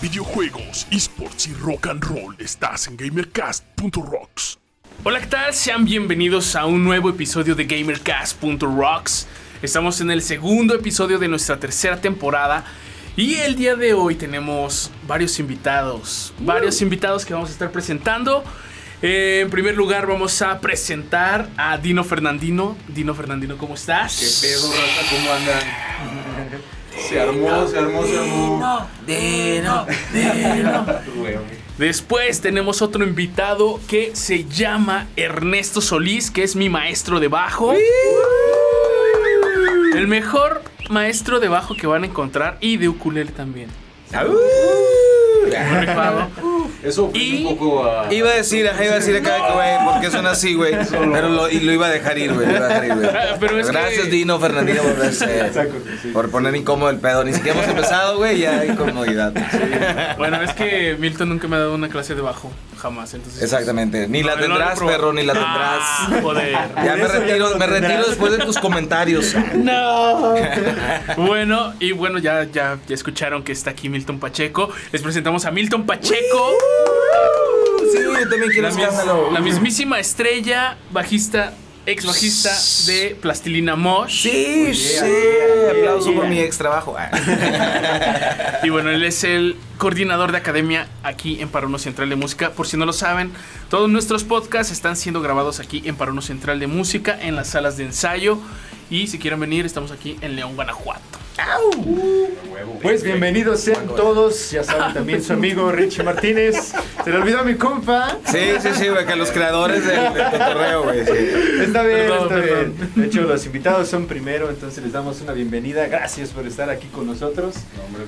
videojuegos, esports y rock and roll estás en gamercast.rocks. Hola, ¿qué tal? Sean bienvenidos a un nuevo episodio de GamerCast.rocks. Estamos en el segundo episodio de nuestra tercera temporada y el día de hoy tenemos varios invitados, varios invitados que vamos a estar presentando. Eh, en primer lugar vamos a presentar a Dino Fernandino. Dino Fernandino, ¿cómo estás? ¿Qué pedo, raza? ¿Cómo andan? Se armó, se armó, se armó. Dino, Dino. Después tenemos otro invitado que se llama Ernesto Solís, que es mi maestro de bajo. El mejor maestro de bajo que van a encontrar y de ukulele también. Muy rifado. Eso fue Y- un poco a... Iba a decir, ajá, iba a decir acá, que, güey, porque son así, güey. Pero lo, y lo iba a dejar ir, güey. lo iba a dejar ir, güey. Ah, pero es Gracias, que- Dino Fernandino, por, Exacto, sí. por poner incómodo el pedo. Ni siquiera hemos empezado, güey, ya hay incomodidad. Bueno, es que Milton nunca me ha dado una clase de bajo, jamás. Entonces, Exactamente. Ni la No, no tendrás, perro, ni la Ah, tendrás. joder. Ya me retiro, no me retiro después de tus comentarios. No. bueno, y bueno, ya, ya, ya escucharon que está aquí Milton Pacheco. Les presentamos a Milton Pacheco. Sí, yo también quiero La, mis- la mismísima estrella, bajista, ex bajista de Plastilina Mosh. Sí, sí. Aplauso por mi ex trabajo. Ah. Y bueno, él es el coordinador de academia aquí en Paruno Central de Música. Por si no lo saben, todos nuestros podcasts están siendo grabados aquí en Paruno Central de Música, en las salas de ensayo. Y si quieren venir, estamos aquí en León, Guanajuato. Pues bienvenidos sean todos, ya saben también su amigo Richie Martínez. Se le olvidó a mi compa. Sí, sí, sí, güey, que los creadores del, del cotorreo, güey. sí. Está bien, Perdón, está perdón. bien. De hecho, los invitados son primero, entonces les damos una bienvenida. Gracias por estar aquí con nosotros.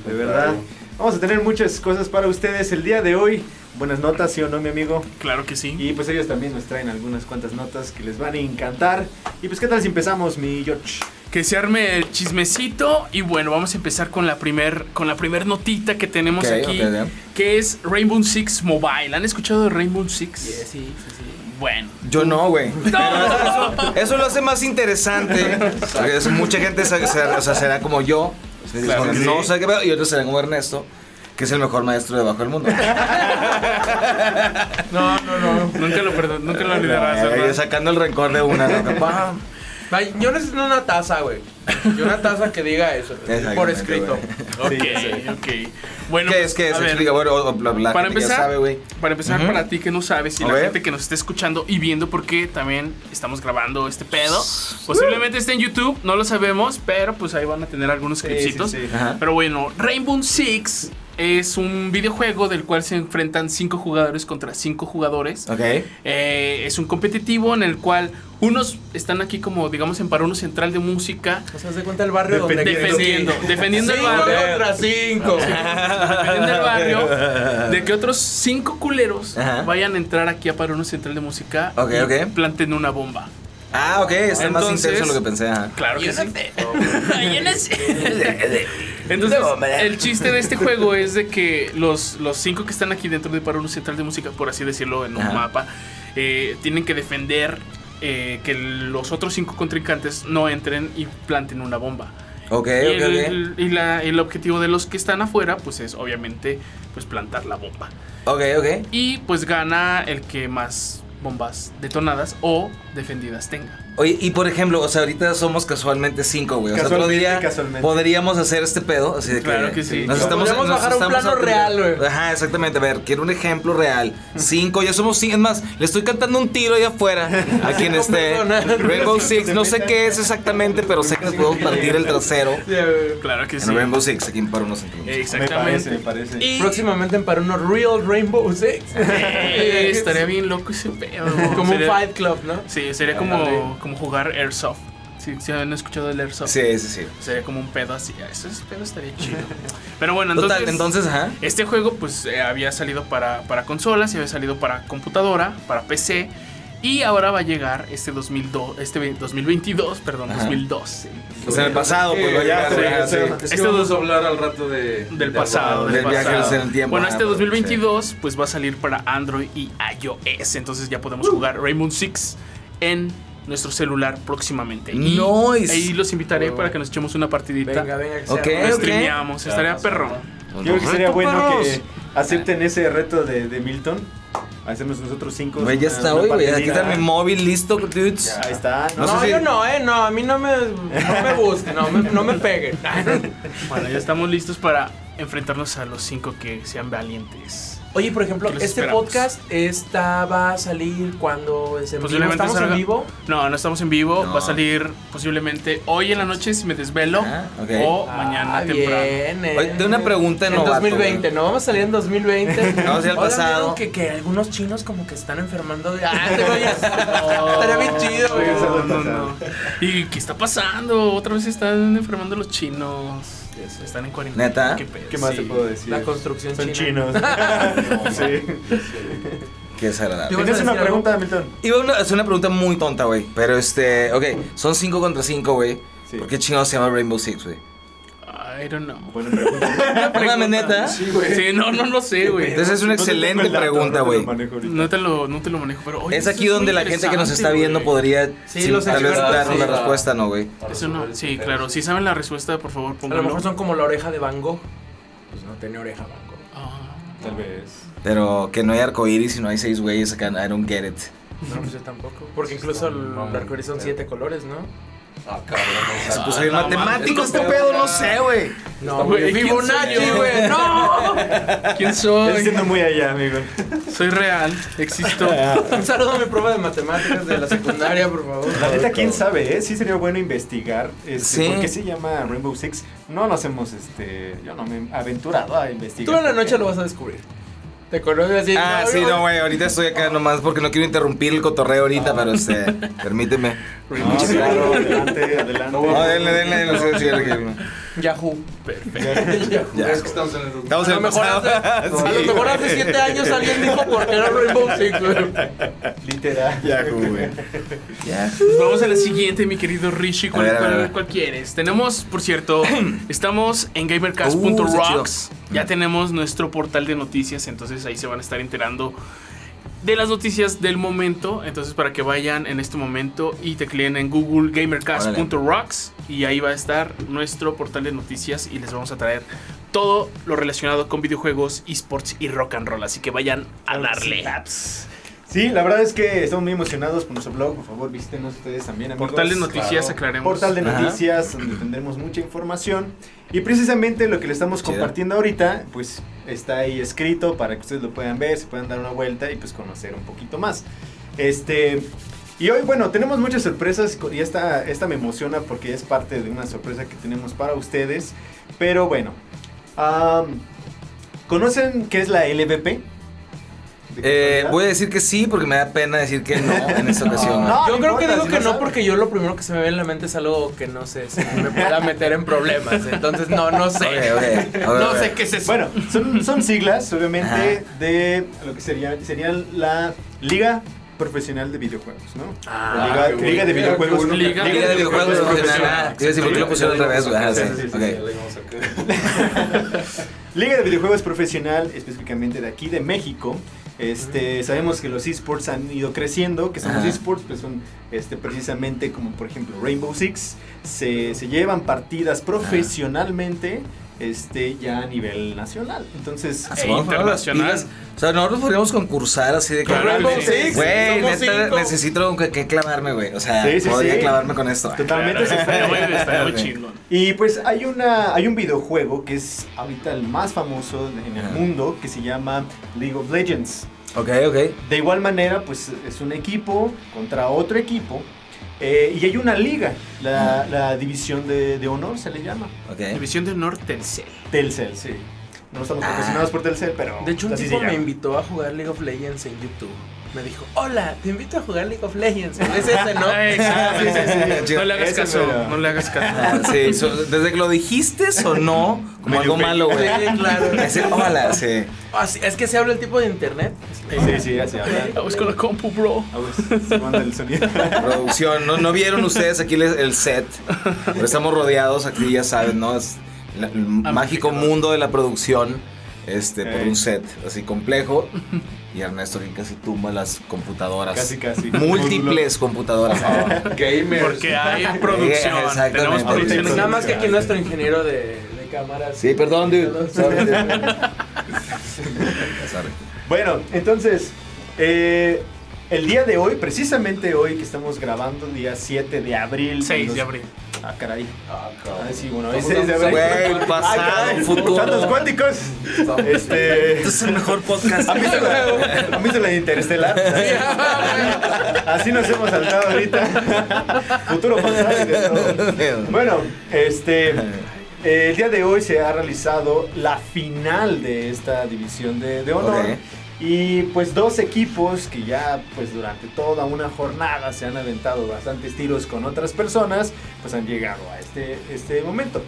De verdad. Vamos a tener muchas cosas para ustedes el día de hoy. Buenas notas, ¿sí o no, mi amigo? Claro que sí. Y pues ellos también nos traen algunas cuantas notas que les van a encantar. Y pues, ¿qué tal si empezamos, mi George? Que se arme el chismecito. Y bueno, vamos a empezar con la primer, con la primer notita que tenemos aquí. Que es Rainbow Six Mobile. ¿Han escuchado de Rainbow Six? Sí, sí, sí. Bueno. Yo no, güey. Eso, eso lo hace más interesante. Porque mucha gente se- se- o sea, será como yo. Claro no sí. sé qué pedo, y otros serán como Ernesto, que es el mejor maestro de bajo del mundo. No, no, no. nunca lo perdón, nunca lo olvidarás. Ay, ¿verdad? sacando el rencor de una. ¿no? Pam. Ay, Yo necesito una taza, güey. Y una taza que diga eso, por escrito. güey. Ok, ok. Bueno, ¿Qué pues, es? ¿Qué es? a ver, Explica, bueno, la, la para gente que ya empezar, sabe, güey. para empezar Ujú. para ti que no sabes y A la ver. gente que nos está escuchando y viendo porque también estamos grabando este pedo, posiblemente esté en YouTube, no lo sabemos, pero pues ahí van a tener algunos Sí, clipsitos. sí, sí. Ajá. Pero bueno, Rainbow Six es un videojuego del cual se enfrentan cinco jugadores contra cinco jugadores. Ok. Eh, es un competitivo en el cual unos están aquí como digamos en para uno central de música O sea, se cuenta el barrio donde defendiendo, defendiendo el barrio. contra cinco. Dependiendo del barrio, de que otros cinco culeros Ajá. vayan a entrar aquí a Paruno Central de Música Ok, y ok. planten una bomba. Ah, ok, está más Entonces- intenso de lo que pensé. Ajá. Claro que sí. te- Ahí en ese- Entonces, el chiste de este juego es de que los, los cinco que están aquí dentro de Paruno Central de Música, por así decirlo, en un Ajá. mapa, eh, tienen que defender eh, que los otros cinco contrincantes no entren y planten una bomba. Ok, y ok, ok. el, y la- el objetivo de los que están afuera, pues es obviamente pues plantar la bomba. Ok, ok. Y pues gana el que más bombas detonadas o defendidas tenga. Oye, y por ejemplo, o sea, ahorita somos casualmente cinco, güey. O sea, otro Casualmente, día podríamos hacer este pedo. Así de que Claro que sí. Nos estamos, Podríamos nos bajar a un plano real, güey. Ajá, exactamente. A ver, quiero un ejemplo real. Cinco, ya somos cinco. Es más, le estoy cantando un tiro allá afuera a quien esté. Rainbow Six, no sé qué es exactamente, pero sé que nos podemos partir el trasero. Claro que sí. En Rainbow Six, aquí en para unos centímetros. Me Exactamente. parece, me parece. Y Próximamente para unos Real Rainbow Six. eh, estaría bien loco ese pedo. Como un Fight Club, ¿no? Sí, sería como, como jugar Airsoft. Si si han escuchado el Airsoft. Sí, sí, sí. Sería como un pedo así. Ese pedo estaría chido. Pero bueno, Total, entonces. entonces, ajá. Este juego pues eh, había salido para, para consolas y había salido para computadora, para PC. Y ahora va a llegar este 2002, este ve- 2022, perdón, Ajá. 2002. O sea, en el pasado, pues, va a llegar, sí, sí. Este vamos a hablar al rato de... Del de pasado, del Del viaje pasado. en el tiempo, Bueno, ajá, este pero, 2022 pues va a salir para Android y iOS. Entonces ya podemos jugar Rainbow Six en nuestro celular próximamente. Y Nice. ahí los invitaré para que nos echemos una partidita. Venga, venga. que Ok, sea. Lo ok. streameamos, estaría perro. Yo creo que sería bueno que acepten ese reto de, de Milton. Hacemos nosotros cinco. Güey, ya está, güey, güey. Aquí está mi móvil listo, dudes. Ahí está. No No, sé si- yo no, eh, no, a mí no me, no me busquen, no me, no me peguen. Bueno, ya estamos listos para enfrentarnos a los cinco que sean valientes. Oye, por ejemplo, ¿Qué les este esperamos? podcast esta va a salir cuando es en vivo. Posiblemente ¿Estamos salga- en vivo? No, no estamos en vivo. No. Va a salir posiblemente hoy en la noche si me desvelo Ah, o mañana Ah, temprano. bien, eh. Oye, tengo una pregunta de En novato, 2020, güey. ¿no? Vamos a salir en 2020. Vamos a ir al pasado. ¿vieron Que, que algunos chinos como que están enfermando de... Ah, te voy a... Estaría bien chido, güey. No, no, no. ¿Y qué está pasando? Otra vez están enfermando los chinos. Están en cuarentena. ¿Neta? ¿Qué, más Sí. te puedo decir? La construcción Son china. chinos. sí. Qué desagradable. ¿Tienes una pregunta, Milton? Iba a hacer una pregunta muy tonta, güey. Pero este, ok, son 5 contra 5, güey. Sí. ¿Por qué chingados se llama Rainbow Six, güey? I don't know. Buena pregunta. No mames, neta. Sí, no, no lo sé, güey. Entonces es una No excelente pregunta, no te lo güey. No te lo, no te lo manejo, pero oye, Es aquí donde la gente que nos está viendo güey. podría Sí, sí, tal vez darnos sí. la respuesta, ¿no, güey? Eso no, sí, claro. Si saben la respuesta, por favor, A lo pónganlo. mejor son como la oreja de Van Gogh. Pues no tiene oreja Van Gogh. Ah. Tal vez. Pero que no hay arcoíris y no hay seis güeyes acá, I don't get it. No, pues yo tampoco. Porque incluso el arcoíris son siete colores, ¿no? Ah, cabrón. Se no, puso no, bien mames, matemático esto este pedo, no sé, güey. No, güey, güey. ¡No! ¿Quién soy? siendo muy allá, amigo. Soy real, existo. Un saludo a mi prueba de matemáticas de la secundaria, por favor. La neta, quién sabe, ¿eh? Sí sería bueno investigar este, Sí. por qué se llama Rainbow Six. No nos hemos, este, yo no me he aventurado a investigar. Tú en la noche lo vas a descubrir. Te conoces así. Ah, sí, no, güey, ahorita estoy acá nomás porque no quiero interrumpir el cotorreo ahorita, pero este, permíteme. No, claro, adelante, adelante. No, denle, denle, no sé si Yahoo. Perfecto. Ya. Es que estamos en el Estamos A en lo mejor hace, Sí, a lo mejor hace siete años alguien dijo por qué era Rainbow Six, güey. Literal. Yahoo, güey. Pues vamos a la siguiente, mi querido Rishi. ¿Cuál, A ver, a cuál- a quieres? Tenemos, por cierto, estamos en Uh, gamercast.rocks. está ya tenemos nuestro portal de noticias, entonces ahí se van a estar enterando de las noticias del momento. Entonces, para que vayan en este momento y tecleen en Google gamercast.rocks y ahí va a estar nuestro portal de noticias y les vamos a traer todo lo relacionado con videojuegos, esports y rock and roll. Así que vayan a darle. Sí, la verdad es que estamos muy emocionados por nuestro blog. Por favor, visítenos ustedes también, amigos. Portal de noticias, claro. aclaremos. Portal de Ajá. noticias, donde tendremos mucha información. Y precisamente lo que le estamos compartiendo ahorita, pues está ahí escrito para que ustedes lo puedan ver, se puedan dar una vuelta y pues conocer un poquito más. Este. Y hoy, bueno, tenemos muchas sorpresas y esta, esta me emociona porque es parte de una sorpresa que tenemos para ustedes. Pero bueno, ¿conocen qué es la LVP? ¿De Eh, voy a decir que sí porque me da pena decir que no en esta ocasión. No, Yo no creo que digo si que no sabe. porque yo lo primero que se me ve en la mente es algo que no sé si me pueda meter en problemas. Entonces, no, no sé. No sé qué es eso. Bueno, son, son siglas, obviamente, Ajá. de lo que sería, sería la Liga Profesional de Videojuegos, ¿no? Ah, Liga. Liga de Videojuegos. bueno. Liga Liga de videojuegos profesional. Ah, Quiero decir, ¿por qué lo pusieron sí, Sí, sí, sí, ok. Ya le íbamos a caer. Liga de Videojuegos Profesional, específicamente de aquí de México. Este, sabemos que los esports han ido creciendo, que son los esports, pues son este, precisamente como por ejemplo Rainbow Six, se, se llevan partidas profesionalmente este, ya a nivel nacional. Entonces, E las internacional. pilas. O sea, nosotros podríamos concursar así de que. Claro, Rainbow sí. Güey, neta, necesito que, que clavarme, güey. O sea, Sí, sí, podría sí. clavarme con esto. totalmente se Estaría muy, chingón. Y pues hay una hay un videojuego que es ahorita el más famoso en el mundo que se llama League of Legends. Ok, ok. De igual manera, pues es un equipo contra otro equipo eh, y hay una liga, la, la división de, de honor se le llama. Ok. División de honor Telcel. Telcel, sí. No estamos patrocinados por Telcel, pero De hecho, un tipo me invitó a jugar League of Legends en YouTube. Me dijo, hola, te invito a jugar League of Legends. Es ese, ¿no? Sí, sí, No le hagas caso, no le hagas caso. Ah, sí, so- desde que lo dijiste sonó como Medio algo malo, güey. Sí, claro. Ese, hola, sí. Ah, sí, es que se habla el tipo de internet. Sí, sí, así habla. Vamos con la compu, bro. Se manda el sonido. Producción, ¿no, no vieron ustedes aquí el set? Pero estamos rodeados aquí, ya saben, ¿no? Es la- el mágico mundo de la producción, este, por un set así complejo. Y Ernesto que casi tumba las computadoras. Casi, casi. Múltiples computadoras. Gamers. Porque hay producción. Exactamente. Tenemos producción. Nada más que aquí nuestro ingeniero de, de cámaras. Sí, perdón, dude. Sorry, dude. Sorry. Bueno, entonces, eh, el día de hoy, precisamente hoy que estamos grabando, día 7 de abril. 6 nos- de abril. Ah, caray. Ah, cabrón. Ah, sí, bueno, hoy Estamos 6 de abril. Güey, pasado, Ah, caray, futuro. Saltos cuánticos. Este. Este es el mejor podcast. ¿Han visto la, ¿han visto la de Interestelar? Así nos hemos saltado ahorita. Futuro pasado y de todo. Bueno, este. eh, el día de hoy se ha realizado la final de esta división de, de honor. Ok. Y pues dos equipos que ya pues durante toda una jornada se han aventado bastantes tiros con otras personas, pues han llegado a este, este momento.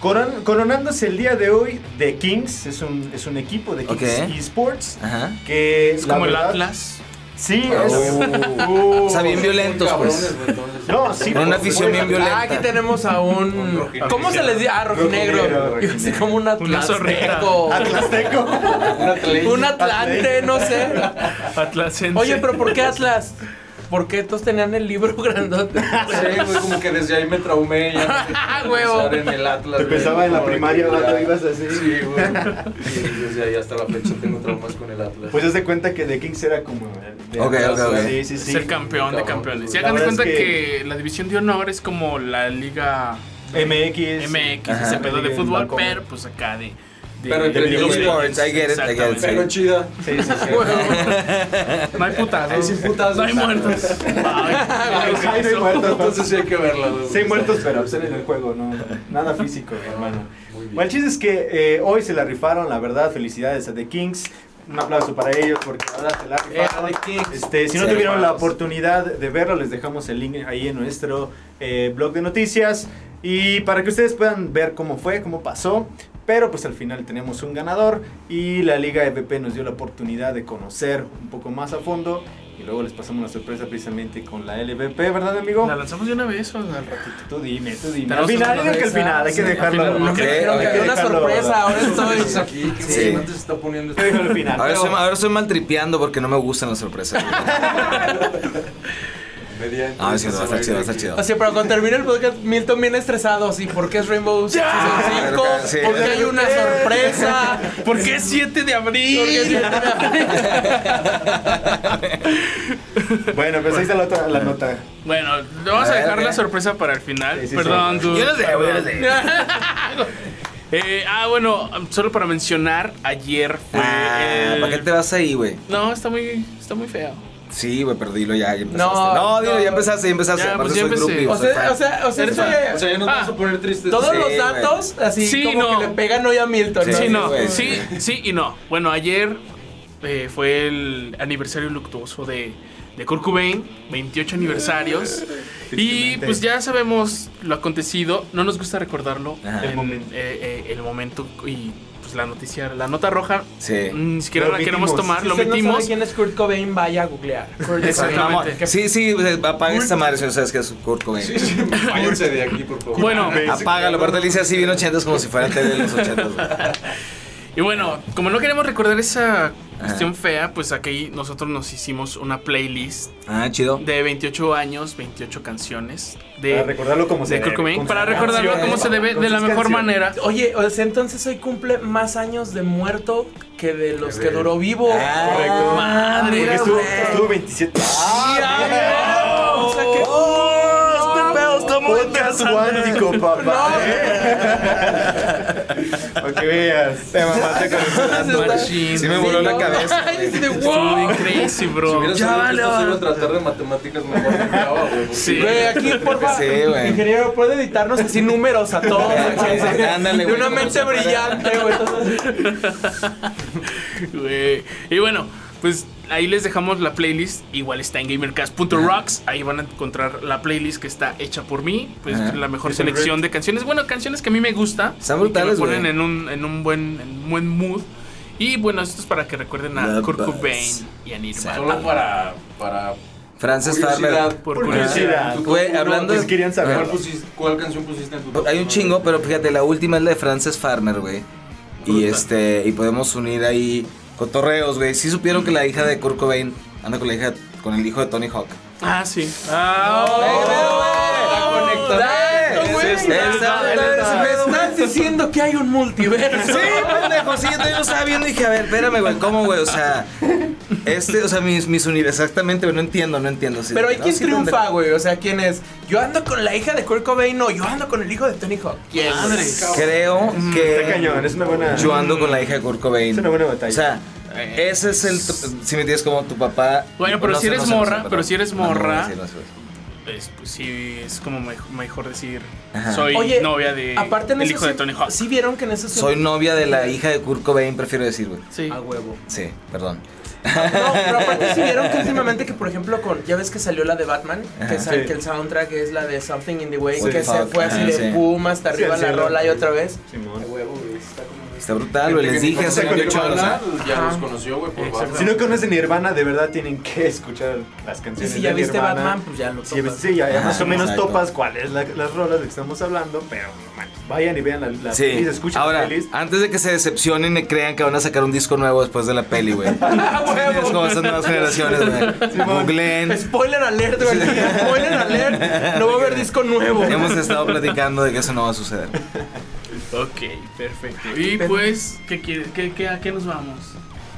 Coron- coronándose el día de hoy The Kings, es un, es un equipo de Kings Ok. Esports Ajá. que Es la como el verdad- Atlas. Sí, Oh. es. O sea, bien violentos, Cabrones, pues. No, sí. Con una afición bien violenta. Ah, aquí tenemos a Un. ¿Cómo se les dice? Ah, rojinegro. Decir como un atlasteco. Atlasteco. Un atlante, no sé. Atlasense. Oye, pero ¿por qué Atlas? ¿Por qué todos tenían el libro grandote? Sí, güey, como que desde ahí me traumé ya. Ah, no huevo. pensar en el Atlas. Te pensaba en la primaria, ya- ibas así. Sí, güey. Y desde ahí hasta la fecha tengo traumas con el Atlas. Pues haz de cuenta que The Kings era como. el de Ok, Atlas, ok, ok. Sí, sí, sí. Ser campeón de campeones. Y la hagan de verdad cuenta es que... que- la división de honor es como la liga MX. MX, ese pedo de fútbol, pero pues acá de. De Pero de entre videojuegos. esports, I get it, I get it. Pero chida. Sí, sí, sí. No hay putazos. Ahí sí putazos. No hay muertos. Ay, no hay muertos. Entonces sí hay que güey. Sí, hay muertos, pero ser en el juego, no. Nada físico, hermano. Muy bien. Bueno, el chiste es que eh, hoy se la rifaron, la verdad, felicidades a The Kings. Un aplauso para ellos porque la verdad se la rifaron. Eh, The Kings. Este, si no tuvieron la oportunidad de verlo, les dejamos el link ahí en nuestro eh, blog de noticias. Y para que ustedes puedan ver cómo fue, cómo pasó. Pero pues al final tenemos un ganador y la Liga EVP nos dio la oportunidad de conocer un poco más a fondo. Y luego les pasamos la sorpresa precisamente con la LVP, ¿verdad amigo? ¿La lanzamos de una vez o al ratito? Tú dime, tú dime. Al final, una digan que al final, hay que dejarlo. final, no Ok, Creo que había una sorpresa, ahora estoy. Estamos aquí, que Sí. antes se está poniendo que dejarlo final. Ahora estoy, ahora estoy maltripeando porque no me gustan las sorpresas. media. Ah, sí, va a estar chido, va a estar chido. Así, pero cuando termine el podcast, Milton viene estresado. ¿Sí? ¿Por qué es Rainbow Six Season 5? Sí. ¿Por qué hay una sorpresa? ¿Por qué 7 de abril? ¿Por qué siempre- Bueno, pues ahí está la, otra, la nota. Bueno, vamos a dejar la sorpresa para el final. Sí, sí, Perdón, sí. dude. Yo no sé, yo no sé. Eh, ah, bueno, solo para mencionar, ayer fue Ah, el- ¿Para qué te vas ahí, güey? No, está muy, está muy feo. Sí, güey, pero dilo ya, ya empezaste. No, No, dilo, no. ya empezaste, ya empezaste. Ya, pues ya soy empecé. groupie, O sea, fan. o sea, o sea, Eres eso fan. de- O sea, ya nos Ah. vamos a poner tristes. todos Sí, los datos, así Sí, como no. que le pegan hoy a Milton. Sí, ¿no? Sí, no, güey. sí, sí y no. Bueno, ayer eh, fue el aniversario luctuoso de, de Kurt Cobain, 28 aniversarios. Y pues ya sabemos lo acontecido, no nos gusta recordarlo. Ajá. en, El momento. eh, eh, el momento y pues la noticia, la nota roja, Sí. ni siquiera Lo la queremos tomar, Si lo no metimos. sabe quién es Kurt Cobain, vaya a googlear. Exactamente. Sí, sí, güey, apaga esta madre si no sabes que es Kurt Cobain. Sí, sí, váyanse de aquí, por favor. Bueno, Apágalo, aparte le dice así bien ochentas como si fuera tele de los ochentas. Y bueno, como no queremos recordar esa cuestión fea, pues aquí nosotros nos hicimos una playlist Ah, chido. de 28 años, 28 canciones Para de, recordarlo como se de debe, con para recordarlo como se debe de la mejor canciones. manera. Oye, o sea, entonces hoy cumple más años de muerto que de los Que duró vivo. Ah, Correcto. Madre, Porque estuvo, estuvo 27. Ah, cuántico, papá. Para que veas. Te mamaste con. Machín. Sí me voló la no, cabeza, de, Estuvo crazy, Si bro. hubieras Ya que vale, esto se iba a va. tratar de matemáticas, mejor me quedaba, güey. porque- Sí. Güey, aquí, por favor, Sí, güey. ingeniero, ¿puede editarnos así números a todos? Ándale, De güey, una como mente brillante, güey. Güey. Y bueno, pues ahí les dejamos la playlist. Igual está en gamercast.rocks. Ahí van a encontrar la playlist que está hecha por mí. Pues Ajá. la mejor selección de canciones. Bueno, canciones que a mí me gusta. Están brutales, me ponen en un, en un buen, en un buen mood. Y bueno, esto es para que recuerden a Kurt Buzz. Cobain y a Nirvana. Solo para, para Frances. Farmer. Por Por curiosidad. curiosidad. ¿Tú- Güey, tú- hablando Pues querían saber. ¿Cuál, pusiste- cuál canción pusiste en tu Hay un chingo, pero fíjate, la última es la de Frances Farmer, güey. Y este, y podemos unir ahí cotorreos, güey. Sí supieron que la hija de Kurt Cobain anda con la hija, con el hijo de Tony Hawk. Ah, sí. Ah, estás diciendo que hay un multiverso. Sí, pendejo, sí, yo lo estaba viendo y dije, a ver, espérame, güey, ¿cómo, güey? O sea, este, o sea, mis, mis universos, exactamente, güey, no entiendo, no entiendo. sí. Pero hay No, quien sí, triunfa, güey. O sea, ¿quién es? Yo ando con la hija de Kurt Cobain, no, yo ando con el hijo de Tony Hawk. ¿Quién? Madre. Creo que Está cañón, es una buena. yo ando con la hija de Kurt Cobain. Es una buena batalla. O sea, ese es el, si me entiendes, como tu papá. Bueno, pero no si eres no no morra, pero si eres morra, pues, sí, es como mej- mejor decir, Ajá. soy Oye, novia de aparte en el hijo de Tony Hawk. Sí vieron que en eso Soy novia de la hija de Kurt Cobain, prefiero decir, güey. Sí. A huevo. Sí, perdón. No, pero aparte sí vieron que últimamente que por ejemplo con ya ves que salió la de Batman, que, Ajá. sal- Sí. que el soundtrack es la de Something in the Way, Sí. que se fue así ajá, de sí. boom hasta arriba la rola y otra vez. Simón. A huevo, güey, está como Está brutal, güey. Les dije hace Gente que mucho, o sea, Ya los conoció, güey, por. Batman. Si no conocen Nirvana, de verdad tienen que escuchar las Sí, canciones si ya de viste Nirvana. Batman, pues ya lo Sí, topas. sí, ya, ya Ajá, más o menos exacto. topas cuáles la- las rolas de que estamos hablando, pero no manches, vayan y vean la, la Sí. escuchen Ahora, la playlist. antes de que se decepcionen y crean que van a sacar un disco nuevo después de la peli, güey. ¡A Es como esas nuevas generaciones, güey. Googleen. Spoiler alert, güey. Spoiler alert. No va a haber disco nuevo. Hemos estado platicando de que eso no va a suceder. Ok, perfecto. Y Pero- pues, ¿qué quieres? ¿Qué, qué, ¿A qué nos vamos?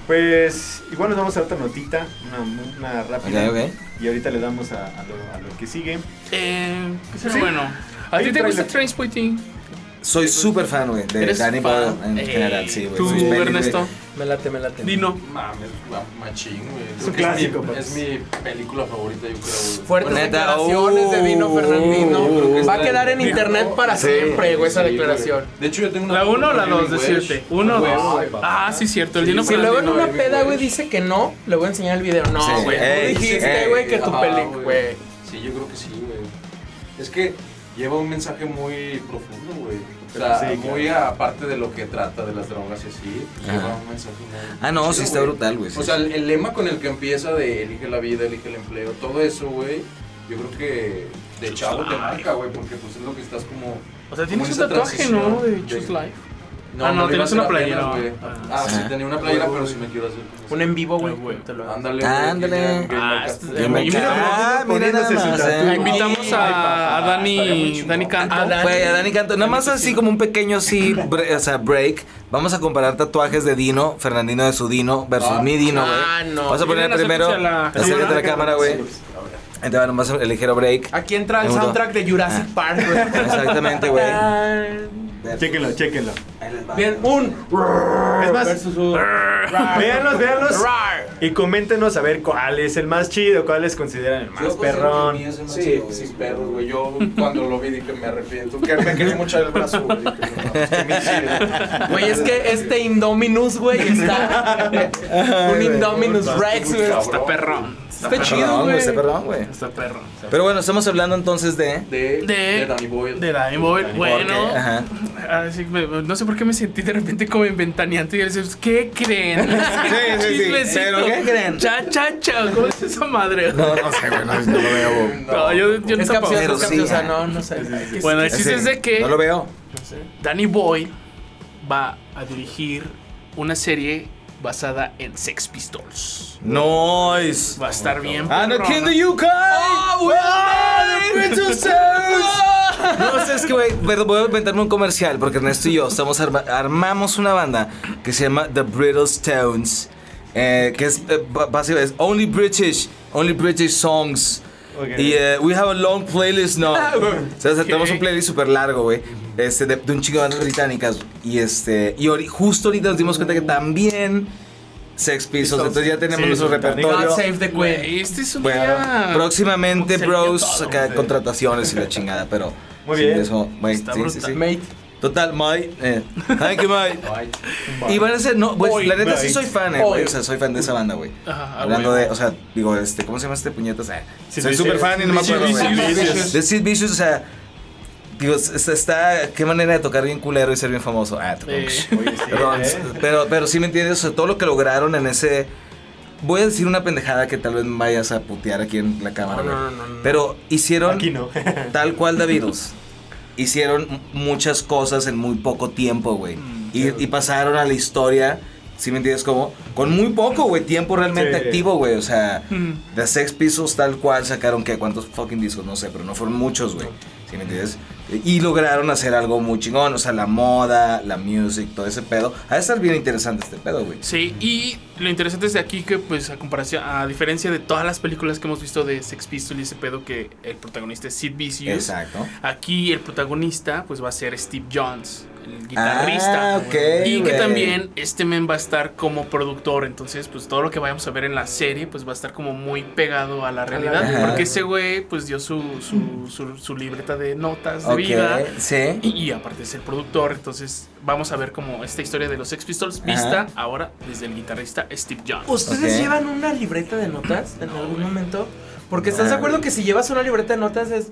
Pues igual nos vamos a otra notita, una, una rápida. Y ahorita le damos a, a lo, a lo que sigue. Eh, ¿qué será Sí. bueno? ¿A Hay ti te gusta. Trainspotting? Soy súper fan, güey, de ¿Eres Danny? Boyle en general, sí, güey. ¿Tú, güey. Ernesto? Me late, me late. Dino. Mames, ma- machín, güey. Es un Creo que clásico, mi- pues. Es mi película favorita, yo creo, güey. Fuertes Neta, declaraciones de Dino uh, Fernandino. creo que Va a quedar en internet para Sí. siempre, güey, esa sí, declaración. güey. De hecho, yo tengo una. ¿La 1 o la foto 2? con Billy Decirte. Welsh. ¿Uno o Güey, dos? güey, Ah, sí, cierto. El Dino Si luego en Fernandino. una peda, güey, dice que no, le voy a enseñar el video. Sí, No, güey. ey, Tú dijiste, ey, güey, que tu Ajá, peli, güey. Sí, yo creo que sí, güey. Es que lleva un mensaje muy profundo, güey. O sea, Sí, muy aparte de lo que trata de las drogas y así, Ajá. lleva un mensaje muy. Ah, no, sí está brutal, güey. sí, O sea, el, el lema con el que empieza de elige la vida, elige el empleo, todo eso, güey, yo creo que de chavo te marca, güey, porque pues es lo que estás como... O sea, tienes en un tatuaje, ¿no? De de- Choose Life. No, Ah, no, a una playera. apenas, güey. Ah. Ah, sí, tenía una playera, pero sí me quiero hacer. Un en vivo, güey. Ah, güey. Ándale, Ándale. güey, Ah, este- me- mira, Ah, mira nada más, eh. Invitamos a, Dani. Dani Canto. A Dani. Güey, a Dani Canto, nada más así como un pequeño así, bre- o sea, break. Vamos a comparar tatuajes de Dino, Fernandino de su Dino versus Ah. mi Dino, güey. Ah, no. Vamos a poner primero, acércate a la cámara. güey. Ahí te va nomás el ligero break. Aquí entra el soundtrack de Jurassic Ah. Park, güey. Exactamente, güey. Chéquenlo, chéquenlo. Bien, un. Es más, véanlos, véanlos. Y coméntenos a ver cuál es el más chido, cuáles consideran el más perrón. Sí, sí, perros, güey. Yo cuando lo vi dije, me arrepiento. Que me quería mucho el brazo, güey. Güey, es que este Indominus, güey, está. un Indominus Rex, güey. Está perrón. Está chido, güey. está perdón, güey. Está perrón. Pero bueno, estamos hablando entonces de... De, De- de Danny Boyle. De Danny Boyle. Bueno. Porque, ajá. Ah, sí, me- no sé por qué me sentí de repente como inventaneante y decir, ¿qué creen? sí, sí. Chismecito. ¿Pero qué creen? Cha, cha, cha. ¿Cómo es esa madre? No, no sé, güey, no, no lo veo. güey. No, yo, yo Es tampoco. capcioso, es sí, capcioso. ah. No, no sé. Bueno, el Sí, chiste es de que No lo veo. Danny Boyle va a dirigir una serie basada en Sex Pistols. Nice. Va a estar bien. Anakin the. ¡Ah, the Princess Tales! No sé, es que, güey, pero voy a inventarme un comercial porque Ernesto y yo estamos arma- armamos una banda que se llama The Brittle Stones. eh, que es eh, básicamente es Only British, Only British Songs. Ok. Y eh, we have a long playlist now. O sea, tenemos un playlist súper largo, güey. Este, de, de un chingo de bandas británicas. Y este. Y ori- justo ahorita nos dimos cuenta que también Sex Pistols. Entonces ya tenemos Sí, nuestro sí, repertorio. God save the Queen. Este es un Bueno, día... próximamente, bros, todo, acá güey. contrataciones y la chingada, pero. Muy sí, bien. Eso, güey, Está sí, sí, brutal. sí. Mate. Total, Mike. Eh, thank you, Mike. Ay, Y van a ser, no, pues, Hoy, la neta sí Mike. soy fan, eh, güey. O sea, soy fan de esa banda, güey. Hablando huevo. de, o sea, digo, este, ¿cómo se llama este puñetas? Eh, soy súper fan y no me acuerdo. De Sid Vicious, o sea, digo, está, está- qué manera de tocar bien culero y ser bien famoso. Ah, te- Eh, Oye, sí, Perdón, ¿eh? pero, pero sí me entiendes, o sea, todo lo que lograron en ese... Voy a decir una pendejada que tal vez me vayas a putear aquí en la cámara, No, no, no. Pero hicieron Aquí no. tal cual The Beatles. Hicieron muchas cosas en muy poco tiempo, güey. Mm, y, y pasaron a la historia, ¿sí me entiendes? Como con muy poco, güey, tiempo realmente Sí. activo, güey. O sea, Mm. The Sex Pistols tal cual sacaron que cuántos fucking discos, no sé, pero no fueron muchos, güey. ¿Sí me entiendes? Y lograron hacer algo muy chingón, o sea, la moda, la music, todo ese pedo. Ha de estar bien interesante este pedo, güey. Sí, y lo interesante es de aquí que, pues, a comparación, a diferencia de todas las películas que hemos visto de Sex Pistols y ese pedo, que el protagonista es Sid Vicious. Exacto. Aquí el protagonista, pues, va a ser Steve Jones, el guitarrista. Ah, ok, y que también este men va a estar como productor. Entonces, pues, todo lo que vayamos a ver en la serie, pues, va a estar como muy pegado a la realidad. Ajá. Porque ese güey, pues, dio su, su, su, su libreta de notas de vida. sí. Y, y aparte es el productor, entonces vamos a ver como esta historia de los Sex Pistols vista ahora desde el guitarrista Steve Jones. ¿Ustedes llevan una libreta de notas en algún momento? Porque estás de acuerdo que si llevas una libreta de notas es...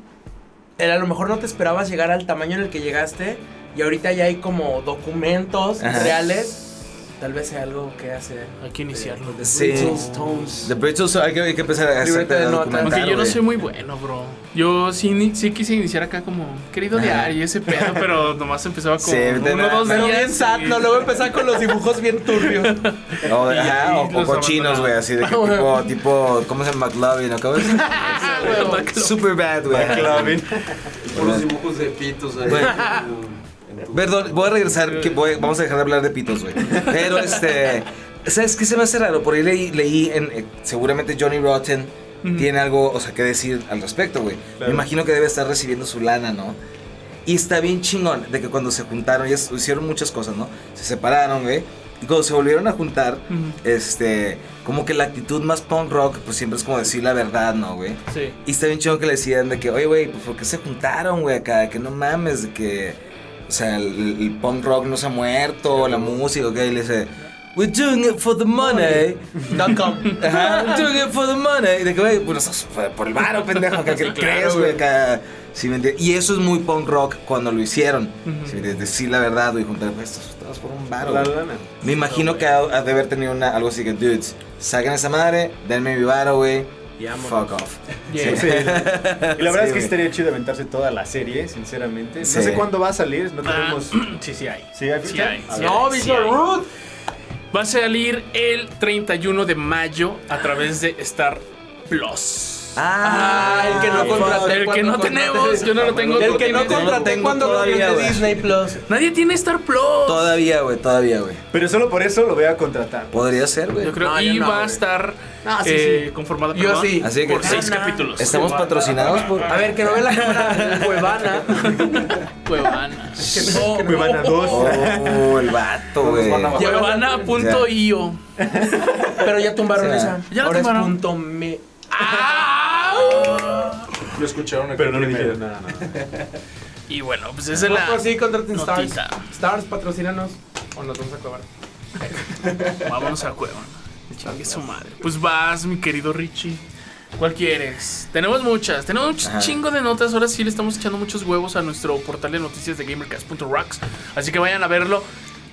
A lo mejor no te esperabas llegar al tamaño en el que llegaste y ahorita ya hay como documentos Ajá. reales. Tal vez sea algo que hace... Hay que iniciarlo. The Sí. Brittle Stones. The Britles, hay que, hay que empezar a hacer de documentar, Aunque yo no soy muy bueno, bro. Yo sí, ni- sí quise iniciar acá como querido Ajá. diario y ese pedo, pero nomás empezaba como Sí, de uno nada. dos Pero días. bien sad, ¿no? Luego empezar con los dibujos bien turbios. O, Y- ajá, y o- o los cochinos, güey, así de que tipo, tipo, ¿cómo se llama? McLovin, ¿no? ¿Cómo es? Super bad, güey. McLovin. Puros dibujos de pitos ahí. Bueno. Perdón, voy a regresar, que voy- vamos a dejar de hablar de pitos, güey. Pero este, ¿sabes qué se me hace raro? Por ahí leí, leí en, eh, seguramente Johnny Rotten tiene algo, o sea, que decir al respecto, güey. Claro. Me imagino que debe estar recibiendo su lana, ¿no? Y está bien chingón de que cuando se juntaron, ya hicieron muchas cosas, ¿no? Se separaron, güey. Y cuando se volvieron a juntar, este, como que la actitud más punk rock, pues siempre es como decir la verdad, ¿no, güey? Sí. Y está bien chido que le decían de que, oye, güey, pues ¿por qué se juntaron, güey, acá? Que no mames, de que, o sea, el, el punk rock no se ha muerto, la música, ok, y le dice, we're doing it for the money. Dot com. Ajá, we're doing it for the money. Y de que, güey, pues por- el varo, pendejo, que Claro, crees, güey, acá. ¿Sí me entiendes? Y eso es muy punk rock cuando lo hicieron. Ujú. ¿Sí me entiendes? Decir la verdad, güey, juntar, pues esto es por un varo. La güey". lana. Me imagino que ha, ha de haber tenido una, algo así que, dudes, saquen esa madre, denme mi varo, güey. Fuck off. Yeah. Sí. Y la verdad Sí, es que estaría chido aventarse toda la serie, sinceramente. Sí. No sé cuándo va a salir, no Ah, tenemos. sí, sí hay. ¿Sí hay Sí hay, sí. No, hay. Ruth. Va a salir el 31 de mayo a través de Star Plus. Ah, el que no contraté. El que no tenemos, yo no lo tengo. El que no contraté cuando todavía, contraté. Disney Plus. Nadie tiene Star Plus. Todavía, güey, todavía, güey. Pero solo por eso lo voy a contratar. Podría ser, güey. Yo creo no, va a estar Ah, eh, sí. conformada Yo sí. Así que- por seis Ah, capítulos. Estamos patrocinados por. A ver, que no ve la cámara. Cuevana. Cuevana. Cuevana 2. Oh, el vato, güey. Cuevana.io. Pero ya tumbaron esa. ya la Ahora tumbaron. es punto me. Lo escucharon aquí Pero no le dijeron nada, nada. Y bueno, pues esa es la pues sí, contraten Stars. Stars, patrocínanos. O nos vamos a acabar. Vámonos a Cuevana. Chingue su madre. Pues vas, mi querido Richie. ¿Cuál quieres? Tenemos muchas, tenemos un chingo de notas. Ahora sí le estamos echando muchos huevos a nuestro portal de noticias de gamercast.rocks. Así que vayan a verlo.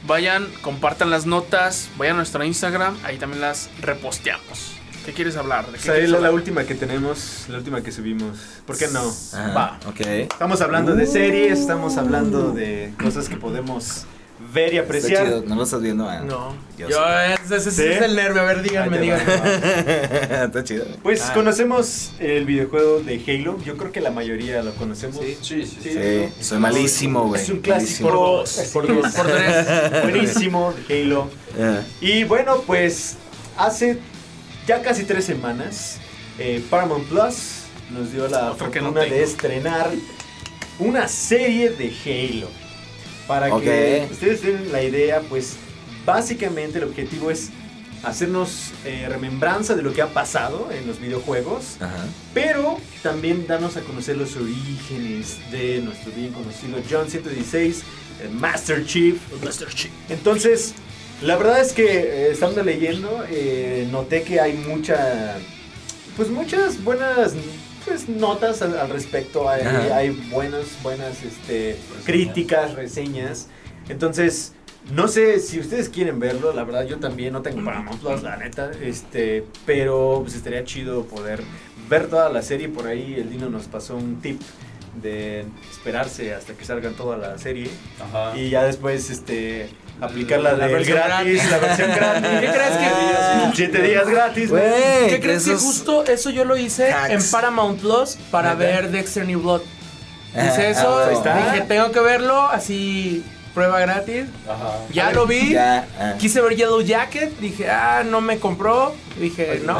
Vayan, compartan las notas. Vayan a nuestro Instagram. Ahí también las reposteamos. ¿Qué quieres hablar? ¿De qué O sea, quieres es la, la hablar? última que tenemos, la última que subimos. ¿Por qué no? Ajá, Va. Ok. Estamos hablando de series, estamos hablando de cosas que podemos ver y Está apreciar. chido, no lo estás viendo, ah. No. Yo Yo, ese, ¿Sí? es el nervio. A ver, díganme, díganme. Está chido. Pues Ah. conocemos el videojuego de Halo. Yo creo que la mayoría lo conocemos. Sí. Sí, sí, sí. Sí, soy malísimo, güey. Es un clásico. Por dos. Por dos. Por tres. Buenísimo Halo. Ajá. Y bueno, pues hace ya casi tres semanas, eh, Paramount Plus nos dio la Otro fortuna no de estrenar una serie de Halo. Para que ustedes tengan la idea, pues básicamente el objetivo es hacernos eh, remembranza de lo que ha pasado en los videojuegos, Ajá. pero también darnos a conocer los orígenes de nuestro bien conocido John 116, el Master Chief, Blaster Chief. entonces, la verdad es que eh, estando leyendo, eh, noté que hay mucha, pues muchas buenas pues, notas al, al respecto. Hay, buenas, buenas este, críticas, reseñas. Entonces, no sé si ustedes quieren verlo. La verdad, yo también no tengo Paramount Plus, la neta. Este, pero pues estaría chido poder ver toda la serie. Por ahí el Dino nos pasó un tip de esperarse hasta que salgan toda la serie Ajá. y ya después este aplicar la, versión gratis, gratis. la versión gratis. ¿Qué crees que- Siete días gratis, güey. ¿Qué crees que justo eso yo lo hice hacks. en Paramount Plus para ver Dexter New Blood? Dice Ah, eso, está. dije, tengo que verlo, así, prueba gratis. Ajá. Ya lo vi. Ya, ah. Quise ver Yellow Jacket, dije, ah, no me compró. Dije, no.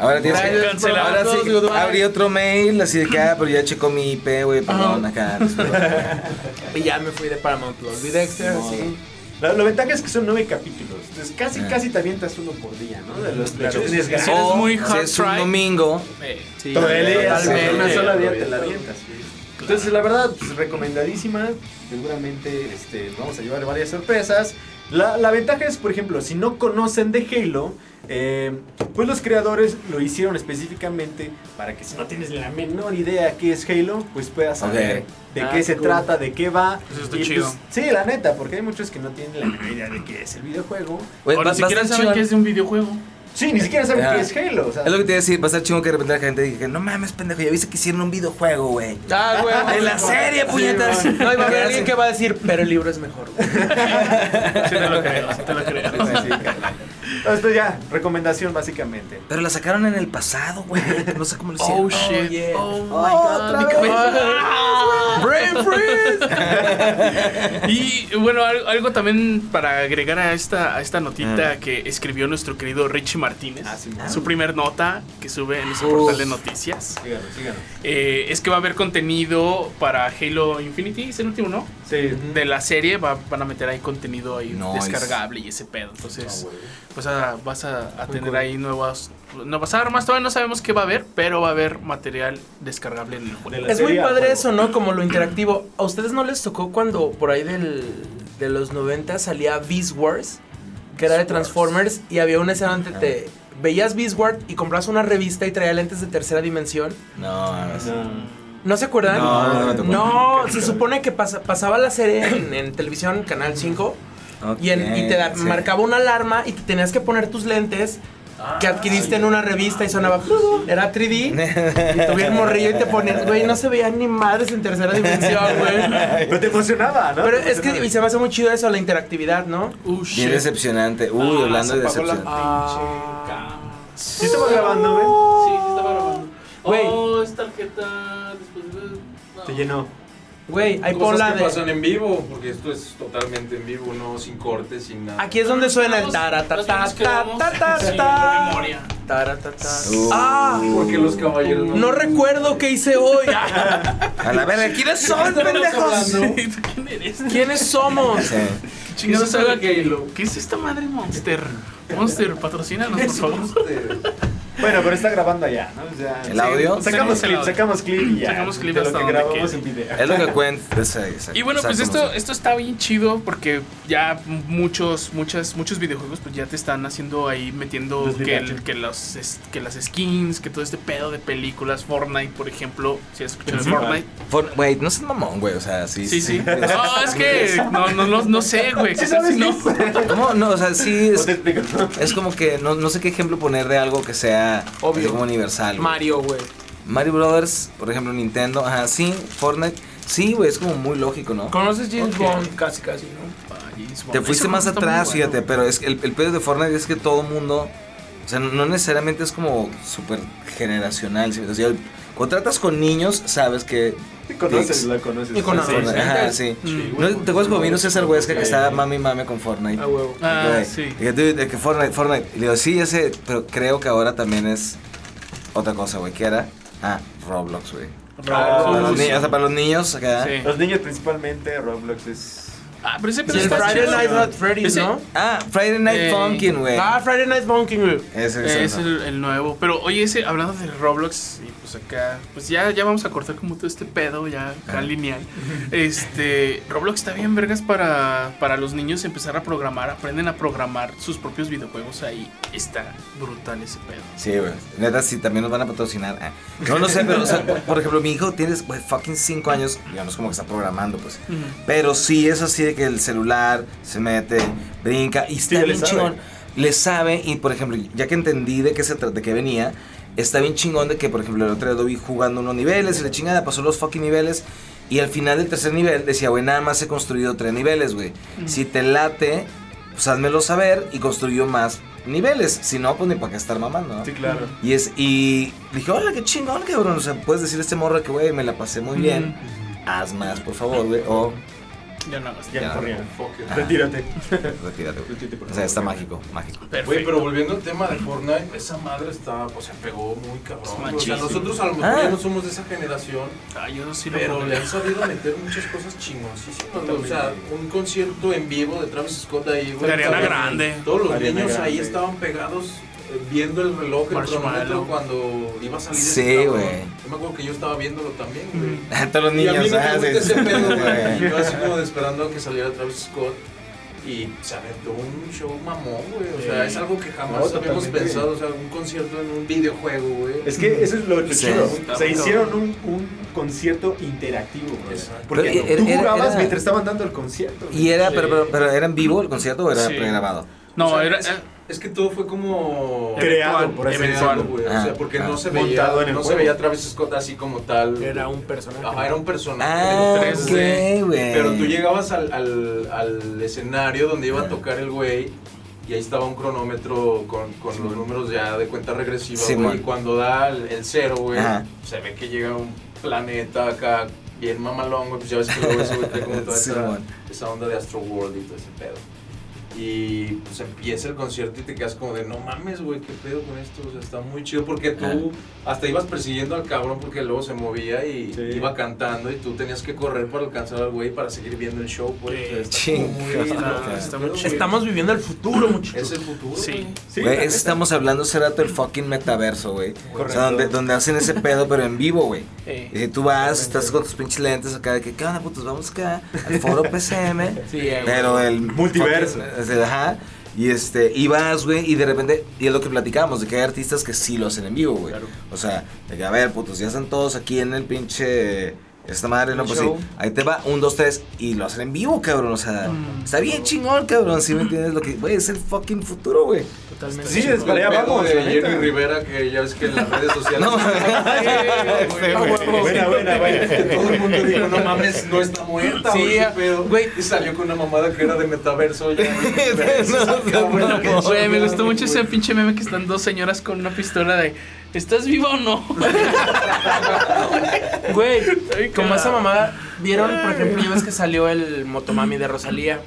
Ahora tienes que cancelar. Ahora sí, goodbye. abrí otro mail, así de que, ah, pero ya checó mi IP, güey, perdón, acá. Y ya me fui de Paramount Plus. Vi Dexter, No. así. La, la ventaja es que son nueve capítulos. Entonces casi, Ah. casi te avientas uno por día, ¿no? De los de Claro. hecho, tienes Si eres muy si hard es un try. domingo, Eh, Sí, Todo el día, totalmente. una sola día te la avientas. Entonces, la verdad, pues, recomendadísima. Seguramente este, vamos a llevar varias sorpresas. La, la ventaja es, por ejemplo, si no conocen de Halo, eh, pues los creadores lo hicieron específicamente para que si no tienes la menor idea qué es Halo, pues puedas saber Ok. de Ah, qué se cool. trata, de qué va. Eso está Y, chido. pues, sí, la neta, porque hay muchos que no tienen la menor idea de qué es el videojuego. o va, ni siquiera saben chingón. que es de un videojuego. Sí, ni siquiera saben Ajá. qué es Halo. O sea, Es lo que te iba a decir, va a estar chingón que de repente la gente diga que no mames, pendejo, ya viste que hicieron un videojuego, güey. Ah, güey. En la serie, puñetas. No, y va a haber alguien que va a decir, pero el libro es mejor. güey". Sí te lo creo, sí te lo creo. Sí, Entonces, ya, recomendación básicamente. Pero la sacaron en el pasado, güey. No sé cómo lo hicieron. Oh shit. yeah. Oh my god. mi cabeza. Ah, Brain freeze. y bueno, algo, algo también para agregar a esta, a esta notita Ah. que escribió nuestro querido Richie Martínez. Ah, sí, su primer nota que sube en ese Uf. portal de noticias. Síganos, síganos. eh, es que va a haber contenido para Halo Infinity, es el último, ¿no? Sí. De la serie va- van a meter ahí contenido ahí descargable y ese pedo. Entonces, Ah, güey. Pues a- vas a, a tener cool. ahí nuevas, nuevas armas. Todavía no sabemos qué va a haber, pero va a haber material descargable en el juego. Es muy padre juego. eso, ¿no? Como lo interactivo. ¿A ustedes no les tocó cuando por ahí del, de los 90 salía Beast Wars? Que era de Transformers y había una escena donde te veías Beast Wars y compras una revista y traía lentes de tercera dimensión. No, no sé. No. ¿No se acuerdan? No, no tocó. No, se supone que pasa- pasaba la serie en, en televisión, Canal 5, y, en- y te da- Ok, sí. marcaba una alarma y te tenías que poner tus lentes que adquiriste en una revista y sonaba. Era 3D. Y tuviera el morrillo y te ponías, güey, no se veían ni madres en tercera dimensión, güey. Pero te emocionaba, ¿no? Pero es que y se me hace muy chido eso, la interactividad, ¿no? Uh, Bien decepcionante. Uy, Ah, hablando de decepción. pinche cámara. ¿Sí estaba grabando, güey? Sí, sí estaba grabando. Oh, es tarjeta. Después de... no. Te llenó. Güey, ahí pon Cosas la que de. pasan en vivo, porque esto es totalmente en vivo, no sin cortes, sin nada. Aquí es donde suena el Las tara ta las ta veces que ta vamos, ta ta sí, de ta. memoria. Tara ta ta. Uh. Ah, Porque los caballeros no recuerdo qué hice hoy. A la verga, ¿quiénes son, pendejos? Sí, ¿tú ¿Quién eres? ¿Quiénes somos? Chingados. ¿Qué es esta madre Monster? Monster, patrocínanos, por favor. Bueno, pero está grabando allá, ¿no? O sea, ¿El audio? Sacamos el clip, sacamos clip y ya. Sacamos clip de hasta lo que grabamos quede. en video. Es lo que cuenta. sí, Y bueno, pues esto, esto está bien chido porque ya muchos, muchas, muchos videojuegos pues ya te están haciendo ahí metiendo Los que, el- que, los, es- que las skins, que todo este pedo de películas, Fortnite, por ejemplo, si has escuchado de Ujú. Fortnite. For- Güey, no seas mamón, güey. O sea, sí. Sí, sí. No, es que no, no, no, no sé, güey. ¿qué tal si no? ¿Cómo? No, o sea, sí. ¿Cómo Es, es como que no, no sé qué ejemplo poner de algo que sea Obvio. así como universal. Mario, güey. Mario Brothers, por ejemplo, Nintendo. Ajá, sí. Fortnite. Sí, güey, es como muy lógico, ¿no? ¿Conoces James. Bond? Casi, casi, ¿no? Te fuiste más atrás, bueno. fíjate, pero es que el, el pedo de Fortnite es que todo mundo, o sea, no necesariamente es como súper generacional. ¿sí? O sea, cuando tratas con niños, sabes que... Conoces, la conoces. Y conoces. Sí, sí. Ajá, sí. Mm. ¿No, ¿Te acuerdas cuando vino César Huesca que Sí. estaba mami y mame con Fortnite? A huevo. Ah, Güey, sí. Dije, dude, de que Fortnite, Fortnite. Y le digo, sí, ese, pero creo que ahora también es otra cosa, güey. ¿Qué era? Ah, Roblox, güey. Ah, Para los sí. niños, o sea, para los niños acá. Sí. Los niños principalmente, Roblox es... Ah, pero ese está Friday chido. Night at Freddy's, ¿no? Ah, Friday Night Eh, Funkin', güey. Ah, Friday Night Funkin', güey. Ese Eh, es Es el, el nuevo. Pero oye, ese, hablando de Roblox, y pues acá, pues ya, ya vamos a cortar como todo este pedo, ya acá Ah. lineal. Este, Roblox está bien, vergas, para, para los niños empezar a programar, aprenden a programar sus propios videojuegos ahí. Está brutal ese pedo. Sí, güey. Neta, sí, también nos van a patrocinar. Ah. No, no sé, pero, o sea, por ejemplo, mi hijo tiene, güey, fucking 5 años. Ya no es como que está programando, pues. Pero sí es así de que el celular se mete, brinca y está le bien sabe. chingón. Le sabe y, por ejemplo, ya que entendí de qué se de qué venía, está bien chingón de que, por ejemplo, el otro día lo vi jugando unos niveles y la chingada pasó los fucking niveles. Y al final del tercer nivel decía, güey, nada más he construido tres niveles, güey. Si te late, pues házmelo saber y construyo más niveles. Si no, pues ni para qué estar mamando, ¿no? Sí, claro. Y es, y dije, hola, qué chingón, cabrón. O sea, puedes decir a este morro que, güey, me la pasé muy bien. Haz más, por favor, güey. O Ya no hagas. Ya, Ya. Retírate. retírate, güey. O sea, está mágico, mágico. Perfecto. Güey, pero volviendo al tema de Fortnite, esa madre está, pues se pegó muy cabrón. O sea, nosotros a lo mejor Ah. ya no somos de esa generación, Ah, yo sí lo pero le han sabido meter muchas cosas chingoncísimas. güey. O sea, un concierto en vivo de Travis Scott ahí, güey. Ariana Todos- Grande. Todos los Ariana niños ahí estaban pegados viendo el reloj, el cronómetro cuando iba a salir Sí, güey. Yo me acuerdo que yo estaba viéndolo también, güey. Todos los Y a mí niños, ah, me gusta sí. ese pedo, güey. Y Güey. yo así como esperando a que saliera Travis Scott. Y se aventó un show mamón, güey. O sea, Sí. es algo que jamás No, habíamos pensado. O sea, un concierto en un videojuego, güey. Es que eso es lo, lo Sí. chido. Está O sea, muy hicieron un, un concierto interactivo, güey. Exacto. Porque Pero era- tú era- jugabas era- mientras estaban dando el concierto. güey. Y era, Sí. pero, pero, pero, ¿era en vivo el concierto o era Sí. pregrabado? No, O sea, era. Es, que todo fue como Creado, por así eventual, decirlo. güey. O Ah, sea, porque ah. no se veía, Montado en el no se veía a Travis Scott así como tal. Era un personaje. Ajá, era un personaje. Ah, en 3D. ok, güey. Pero tú llegabas al, al, al escenario donde iba a tocar el güey y ahí estaba un cronómetro con, con los números ya de cuenta regresiva, Sí, güey. man. y cuando da el, el cero, güey, Ajá. se ve que llega un planeta acá bien mamalón, güey. Pues ya ves que luego ese güey trae como toda Sí, esa, man. esa onda de Astro World y todo ese pedo. Y pues empieza el concierto y te quedas como de no mames, güey, qué pedo con esto. O sea, está muy chido porque tú hasta ibas persiguiendo al cabrón porque luego se movía y Sí. iba cantando y tú tenías que correr para alcanzar al güey para seguir viendo el show, pues. O sea, está muy- güey. Estamos viviendo el futuro, muchachos. Es el futuro. Sí. güey. Sí, Güey, neta. estamos hablando hace rato del fucking metaverso, güey. O Correcto. sea, donde, donde hacen ese pedo, pero en vivo, güey. eh, Y tú vas, estás con tus pinches lentes acá, de que, ¿qué onda, putos? Vamos acá al foro PCM. Sí, güey. pero el. Multiverso. fucking- Ajá. Y este, y vas, güey, y de repente, y es lo que platicábamos, de que hay artistas que sí lo hacen en vivo, güey. O sea, de que, a ver, putos, ya están todos aquí en el pinche. Esta madre, no, pues sí. Ahí te va, un, dos, tres, y lo hacen en vivo, cabrón. O sea, Mm. está bien chingón, cabrón. ¿Sí me entiendes? Lo que, güey, es el fucking futuro, güey. Totalmente. Sí, es para allá vamos, de. Jenny Rivera que ya ves que en las redes sociales. No, güey. Buena, buena, buena. Todo el mundo dijo, no mames, no está muerta, Sí, güey, güey. Y salió con una mamada que era de metaverso. Ya, No, no, no. Oye, me gustó mucho ese pinche meme que están dos señoras con una pistola de ¿Estás viva o no? Güey, como esa mamada, vieron, por ejemplo, ya ves que salió el Motomami de Rosalía.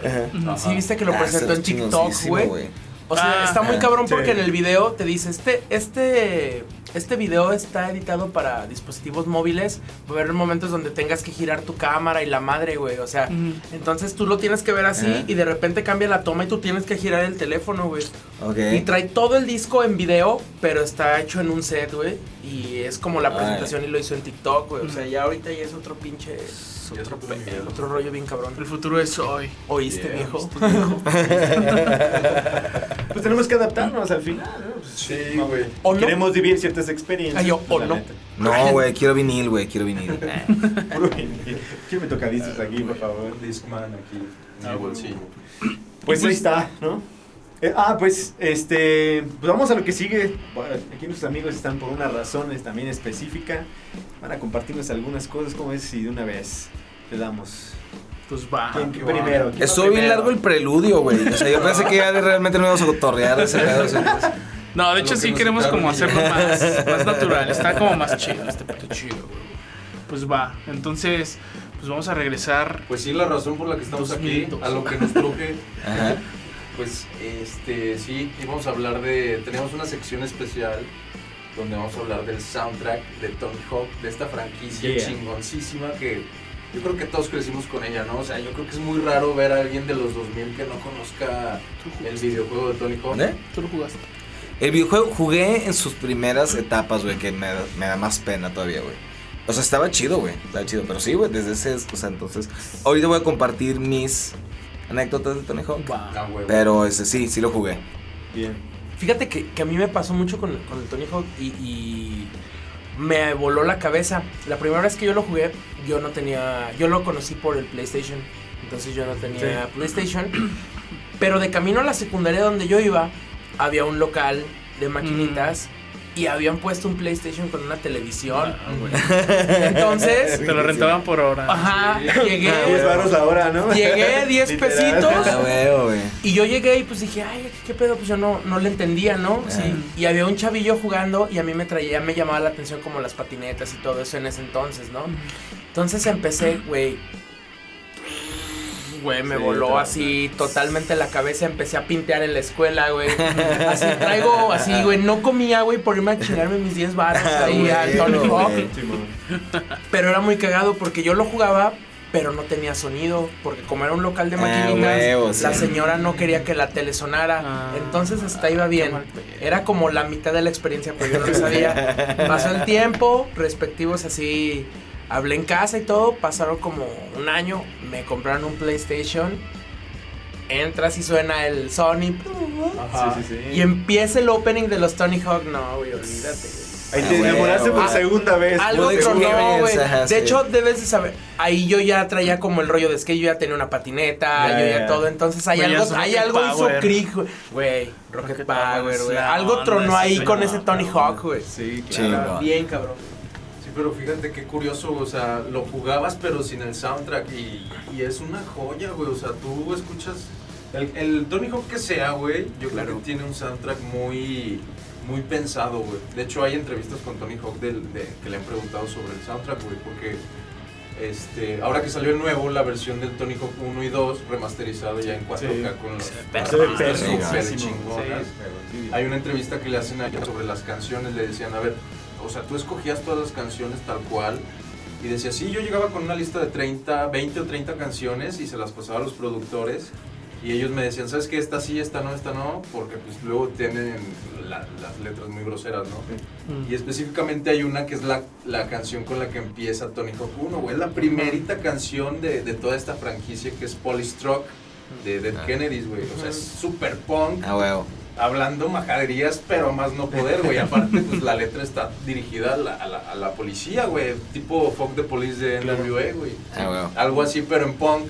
Sí, viste que lo Ah, presentó en TikTok, güey. O sea, Ah. está muy cabrón Sí. porque en el video te dice, este, este, este video está editado para dispositivos móviles. Va a haber momentos donde tengas que girar tu cámara y la madre, güey. O sea, entonces tú lo tienes que ver así y de repente cambia la toma y tú tienes que girar el teléfono, güey. Ok. Y trae todo el disco en video, pero está hecho en un set, güey. Y es como la Ay. presentación y lo hizo en TikTok, güey. O sea, ya ahorita ya es otro pinche... Es Otro, rollo bien cabrón. El futuro es hoy. ¿Oíste, Yeah. viejo? Pues tenemos que adaptarnos al final, ¿no? Pues, Sí, güey. Queremos vivir ciertas experiencias. Ah, yo, ¿o no? neta. No, güey, quiero vinil, güey, quiero vinil. Puro vinil. ¿Quién me toca discos aquí, por favor? Discman aquí en Ah, mi bolsillo. Pues ahí está, ¿no? Eh, ah, pues, este, pues vamos a lo que sigue. Bueno, aquí nuestros amigos están por una razón es también específica. Van a compartirnos algunas cosas, como es si de una vez le damos. Pues va. ¿Quién primero? ¿Quién Estuvo bien largo el preludio, güey. O sea, yo pensé que ya realmente no íbamos a cotorrear ese pedo. No, de hecho que sí queremos como hacerlo más, más natural. Está como más chido este puto chido, güey. Pues va. Entonces, pues vamos a regresar. Pues sí, la razón por la que estamos aquí, a lo que nos truje, Ajá. pues este, sí, íbamos a hablar de, tenemos una sección especial donde vamos a hablar del soundtrack de Tony Hawk, de esta franquicia Yeah. chingoncísima que yo creo que todos crecimos con ella, ¿no? O sea, yo creo que es muy raro ver a alguien de los 2000 que no conozca el videojuego de Tony Hawk. ¿Dónde? Tú lo jugaste. El videojuego jugué en sus primeras etapas, güey, que me, da- me da más pena todavía, güey. O sea, estaba chido, güey. Estaba chido. Pero sí, güey, desde ese. O sea, entonces. Ahorita voy a compartir mis anécdotas de Tony Hawk. Va. Ah. Pero ese sí, sí lo jugué. Bien. Fíjate que, que a mí me pasó mucho con, con el Tony Hawk y, y me voló la cabeza. La primera vez que yo lo jugué, yo no tenía. Yo lo conocí por el PlayStation. Entonces yo no tenía PlayStation. Pero de camino a la secundaria donde yo iba, había un local de maquinitas. Y habían puesto un PlayStation con una televisión. Ah, güey. Entonces, Te lo rentaban por hora. ajá, Ah, 10 llegué, baros la hora, ¿no? llegué 10 Literal. pesitos. A huevo, güey. Y yo llegué y pues dije, ay, ¿qué, qué pedo? Pues yo no, no le entendía, ¿no? Sí. Y había un chavillo jugando y a mí me traía, me llamaba la atención como las patinetas y todo eso en ese entonces, ¿no? Entonces empecé, güey. Güey, me Sí, voló así totalmente la cabeza. Empecé a pintear en la escuela, güey. Así traigo, así, güey. No comía, güey, por irme a chingarme mis 10 baros ahí Güey, al Tony Hawk. Pero era muy cagado porque yo lo jugaba, pero no tenía sonido. Porque como era un local de Ah, maquinitas, huevo, sí. la señora no quería que la tele sonara. Ah. Entonces hasta iba bien. Era como la mitad de la experiencia, pero yo no lo sabía. Pasó el tiempo, respectivos así. Hablé en casa y todo, pasaron como un año, me compraron un PlayStation. Entras y suena el Sony. Ajá. Sí, sí, sí. Y empieza el opening de los Tony Hawk. No, güey, olvídate. güey. Ahí te Ah, enamoraste güey. por Ah, segunda vez. Algo tronó, güey. De hecho, debes de saber. Ahí yo ya traía como el rollo de es que yo ya tenía una patineta, yo ya todo. Entonces hay algo, hay algo click, güey. Güey, Rocket, Rocket Power, Power, güey. la Algo tronó ahí con no, ese Tony Hawk, güey. Sí, claro. güey. Bien, cabrón. Pero fíjate qué curioso, o sea, lo jugabas pero sin el soundtrack y, y es una joya, güey, o sea, tú escuchas el, el Tony Hawk que sea, güey, yo creo que tiene un soundtrack muy muy pensado, güey. De hecho, hay entrevistas con Tony Hawk del, de- que le han preguntado sobre el soundtrack, güey, porque este, ahora que salió el nuevo, la versión del Tony Hawk 1 y 2 remasterizado ya en 4K Sí. con los perrísimo. súper Sí. chingonas. Hay una entrevista que le hacen allá sobre las canciones, le decían, a ver, o sea, tú escogías todas las canciones tal cual y decía, sí, yo llegaba con una lista de 30, 20 o 30 canciones y se las pasaba a los productores y ellos me decían, ¿sabes qué? Esta sí, esta no, esta no, porque pues luego tienen la- las letras muy groseras, ¿no? Mm. Y específicamente hay una que es la, la canción con la que empieza Tony Hawk 1, güey. Es la primerita canción de, de toda esta franquicia que es Polystruck de Dead Ah. Kennedys, güey. O sea, es super punk, A huevo. Hablando majaderías, pero a más no poder, güey. Aparte, pues la letra está dirigida a la, a la, a la policía, güey. Tipo Fuck the Police de NWA, güey. A huevo. Algo así, pero en punk.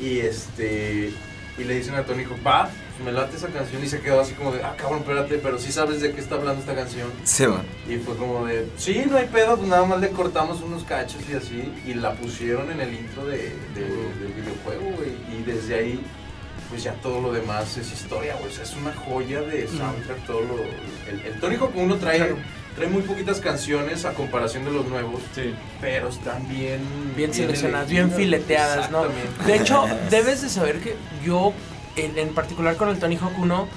Y este. Y le dicen a Tony Hawk, va, pues me late esa canción. Y se quedó así como de, ah, cabrón, espérate, pero sí sabes de qué está hablando esta canción. Sí, man. Y fue como de, sí, no hay pedo, pues nada más le cortamos unos cachos y así. Y la pusieron en el intro de, de- del videojuego, güey. Y desde ahí, pues ya todo lo demás es historia, güey. O sea, es una joya de soundtrack, todo lo... El, el Tony Hawk 1 trae, Claro. trae muy poquitas canciones a comparación de los nuevos. Sí. Pero están bien... Bien seleccionadas, bien fileteadas, ¿no? De hecho, debes de saber que yo, en, en particular con el Tony Hawk 1,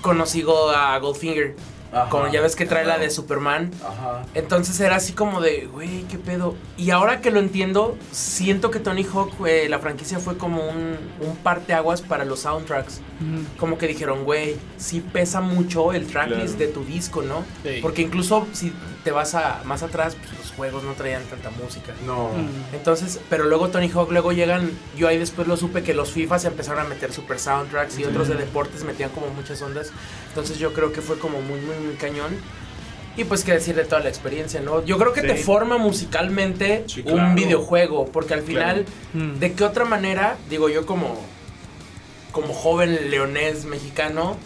conocí a Goldfinger. Ajá. Como ya ves que trae la de Superman. Ajá. Entonces era así como de, güey, qué pedo. Y ahora que lo entiendo, siento que Tony Hawk, eh, la franquicia fue como un, un parteaguas para los soundtracks. Mm. Como que dijeron, güey, sí pesa mucho el tracklist Claro. de tu disco, ¿no? Sí. Porque incluso si te vas a más atrás, pues juegos no traían tanta música. No. Mm. Entonces, pero luego Tony Hawk, luego llegan, yo ahí después lo supe que los FIFAs empezaron a meter super soundtracks y otros de deportes metían como muchas ondas. Entonces yo creo que fue como muy, muy, muy cañón. Y pues qué decir de toda la experiencia, ¿no? Yo creo que te forma musicalmente Sí, un videojuego, porque al final, Mm. ¿de qué otra manera, digo yo como, como joven leonés mexicano,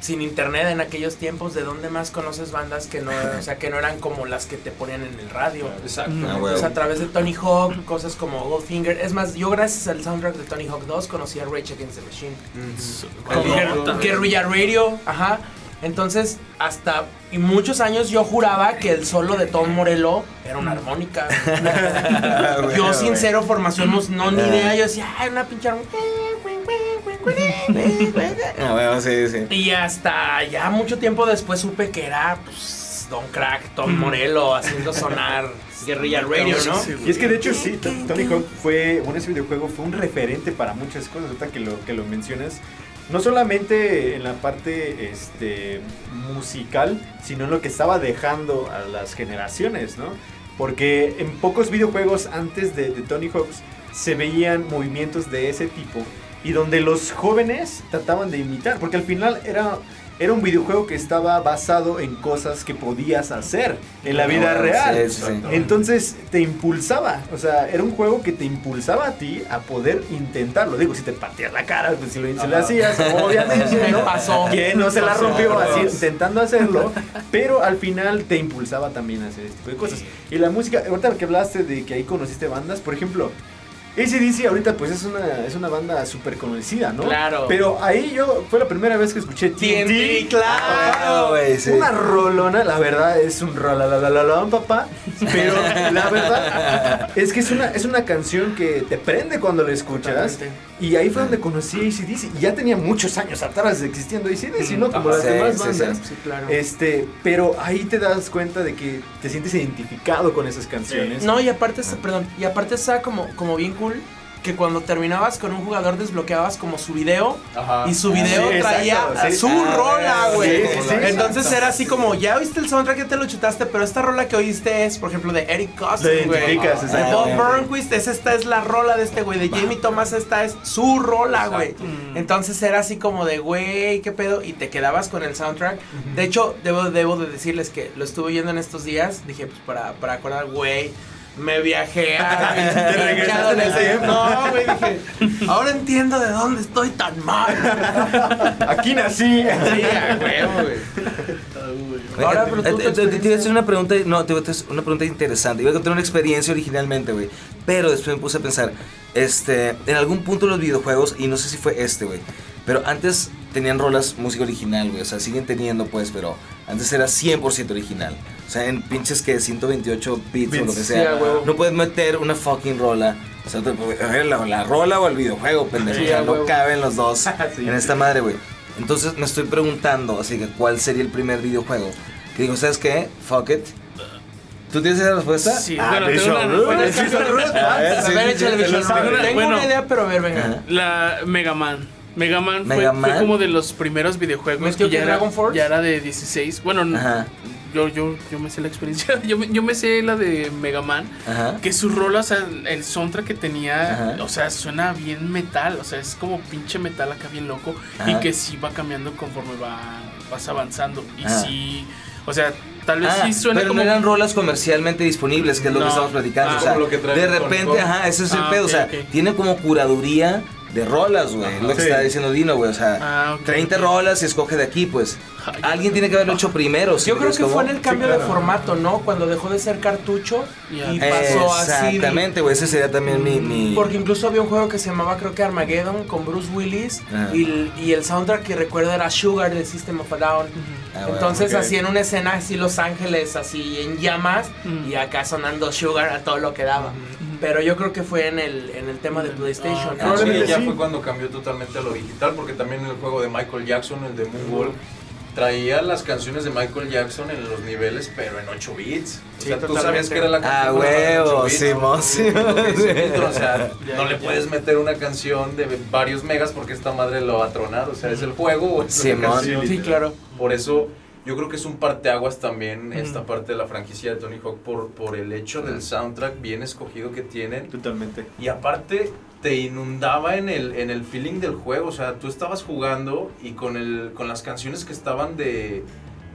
sin internet en aquellos tiempos, ¿de dónde más conoces bandas que no, o sea, que no eran como las que te ponían en el radio? Exacto. Ah, Pues a través de Tony Hawk, cosas como Goldfinger. Es más, yo gracias al soundtrack de Tony Hawk 2 conocí a Rage Against the Machine. Como Guerrilla Radio, ajá. Entonces, hasta y muchos años yo juraba que el solo de Tom Morello era una armónica. yo sin cero formación, no, no, ni idea. Yo decía, ay, una pinche armónica. A huevo, sí, sí. Y hasta ya mucho tiempo después supe que era, pues, Don Crack, Tom Morello haciendo sonar Guerrilla Radio, ¿no? Y es que de hecho sí, Tony Hawk fue, bueno, ese videojuego fue un referente para muchas cosas, ahorita que lo, que lo mencionas. No solamente en la parte este, musical, sino en lo que estaba dejando a las generaciones, ¿no? Porque en pocos videojuegos antes de, de Tony Hawk se veían movimientos de ese tipo y donde los jóvenes trataban de imitar, porque al final era era un videojuego que estaba basado en cosas que podías hacer en la vida real. sí. Entonces te impulsaba, o sea, era un juego que te impulsaba a ti a poder intentarlo. Digo, si te partías la cara, pues si lo, si lo hacías, obviamente, Me ¿no? pasó. ¿Quién no se la rompió así intentando hacerlo? Pero al final te impulsaba también a hacer este tipo de cosas. Y la música, ahorita que hablaste de que ahí conociste bandas, por ejemplo, ACDC ahorita pues es una, es una banda súper conocida, ¿no? Claro. Pero ahí yo, fue la primera vez que escuché TNT, TNT. claro. Ah, güey, sí. Una rolona, la verdad es un rolalalalón, papá. Pero la verdad es que es una, es una canción que te prende cuando la escuchas. Totalmente. Y ahí fue donde conocí ACDC. Y ya tenía muchos años atrás existiendo ACDC, ¿no? Como Ajá, las sí, demás sí, bandas. Sí, claro. Este, pero ahí te das cuenta de que te sientes identificado con esas canciones. No, y aparte, perdón, y aparte está como, como bien cool que cuando terminabas con un jugador desbloqueabas como su video Ajá. y su video sí, traía exacto, sí. su Ah, rola, güey. sí, sí. Entonces era así como, ya oíste el soundtrack, ya te lo chutaste, pero esta rola que oíste es, por ejemplo, de Eric Lo Costen, güey. De. Bob Burnquist, es, esta es la rola de este güey. De Jamie Thomas, esta es su rola, güey. Exacto. Entonces era así como de, güey, qué pedo. Y te quedabas con el soundtrack. De hecho, debo, debo de decirles que lo estuve oyendo en estos días. Dije, pues para, para acordar, güey. Me viajé a Te regresaste en ese tiempo. No, güey, dije. Ahora entiendo de dónde estoy tan mal. Aquí nací. Sí, a huevo, güey. Ahora, pero tú, tu te- iba a hacer una pregunta, no, te iba a hacer una pregunta interesante. Iba a contar una experiencia originalmente, güey. Pero después me puse a pensar, este, en algún punto los videojuegos, y no sé si fue este, güey. Pero antes tenían rolas música original, güey. O sea, siguen teniendo, pues, pero antes era 100% original. O sea, en pinches que 128 bits, o lo que sea. no puedes meter una fucking rola. O sea, ver, la, la rola o el videojuego, pendejo. Sí, o sea, no huevo. caben los dos Sí. en esta madre, güey. Entonces me estoy preguntando, así que, ¿cuál sería el primer videojuego? Que digo, ¿sabes qué? Fuck it. ¿Tú tienes esa respuesta? Sí, Ah, bueno, tengo una, bueno. Tengo una idea, pero a ver, venga. La Mega Man. Mega Man, fue- Mega fue, Man. como de los primeros videojuegos ¿Metió que ya era, ya era de 16. Bueno, Ajá, yo, yo, yo me sé la experiencia. Yo, me- yo me sé la de Mega Man. ajá. Que su rola, o sea, el soundtrack que tenía, Ajá. o sea, suena bien metal. O sea, es como pinche metal acá bien loco. Y que sí va cambiando conforme va, vas avanzando. Y Ajá. sí, o sea, tal vez Ah, sí suena pero como. no eran rolas comercialmente disponibles, que es lo No. que estamos platicando. Ah, o sea, de repente, ajá, ese es el Ah, pedo. o sea, tiene como curaduría de rolas, güey. Lo que Sí. está diciendo Dino, güey. O sea, Ah, ok, 30 ok. rolas y escoge de aquí, pues. Ay, Alguien tiene que haberlo hecho primero. ¿sí Yo creo que fue en el cambio de claro. formato, ¿no? Cuando dejó de ser cartucho y pasó a CD. Exactamente, güey. Ese sería también mi. mi... Porque incluso había un juego que se llamaba creo que Armageddon con Bruce Willis y, el- y el soundtrack que recuerdo era Sugar de System of a Down. Ah, bueno, Entonces así en una escena así Los Ángeles así en llamas y acá sonando Sugar a todo lo que daba. Pero yo creo que fue en el, en el tema de PlayStation. Ah, ¿no? Sí, ya sí. fue cuando cambió totalmente a lo digital, porque también el juego de Michael Jackson, el de Moonwalk, traía las canciones de Michael Jackson en los niveles, pero en 8 bits. O Sí, sea, tú totalmente. sabías que era la Ah, canción. en huevo, 8 bits, Simón, sí. Víctor, O sea, Ya, no le ya. puedes meter una canción de varios megas porque esta madre lo va a tronar. O sea, es el juego o es la Simón. canción. Sí, claro. Por eso yo creo que es un parteaguas también esta parte de la franquicia de Tony Hawk por, por el hecho del soundtrack bien escogido que tienen. Totalmente. Y aparte te inundaba en el, en el feeling del juego, o sea, tú estabas jugando y con, el, con las canciones que estaban de,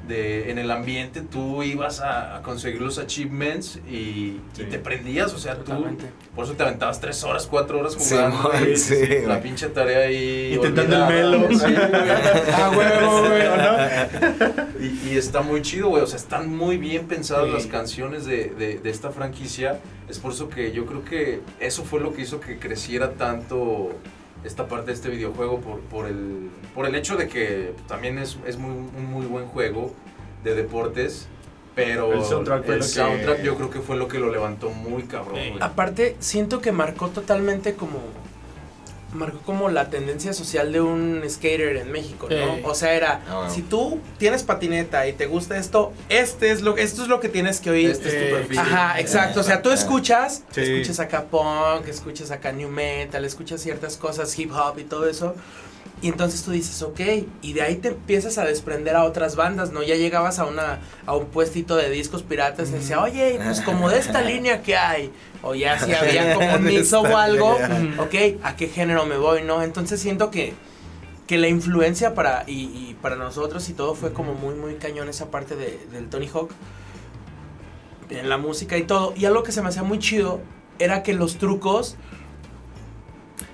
de en el ambiente, tú ibas a, a conseguir los achievements y, Sí. y te prendías, o sea, Totalmente. tú, por eso te aventabas tres horas, cuatro horas Sí, jugando. güey, y sí, la pinche tarea ahí. Intentando el melo. Ah, huevo, güey, ¿o no? Y, y está muy chido, güey. O sea, están muy bien pensadas Sí. las canciones de, de- de esta franquicia. Es por eso que yo creo que eso fue lo que hizo que creciera tanto esta parte de este videojuego por, por, el, por el hecho de que también es, es muy, un muy buen juego de deportes. Pero El soundtrack el que- yo creo que fue lo que lo levantó muy cabrón. Aparte, siento que marcó totalmente como. Marcó como la tendencia social de un skater en México, ¿no? O sea, era, Ah, si tú tienes patineta y te gusta esto, este es lo, esto es lo que tienes que oír. Este es tu Eh, perfil. Ajá, exacto. O sea, tú escuchas, Sí. escuchas acá punk, escuchas acá new metal, escuchas ciertas cosas, hip hop y todo eso. Y entonces tú dices, ok, y de ahí te empiezas a desprender a otras bandas, ¿no? Ya llegabas a una a un puestito de discos piratas y decía, oye, pues como de esta línea que hay, o ya si había como un De mixo o algo, línea. ok, ¿a qué género me voy, no? Entonces siento que, que la influencia para, y, y para nosotros y todo fue como muy, muy cañón esa parte de, del Tony Hawk. En la música y todo. Y algo que se me hacía muy chido era que los trucos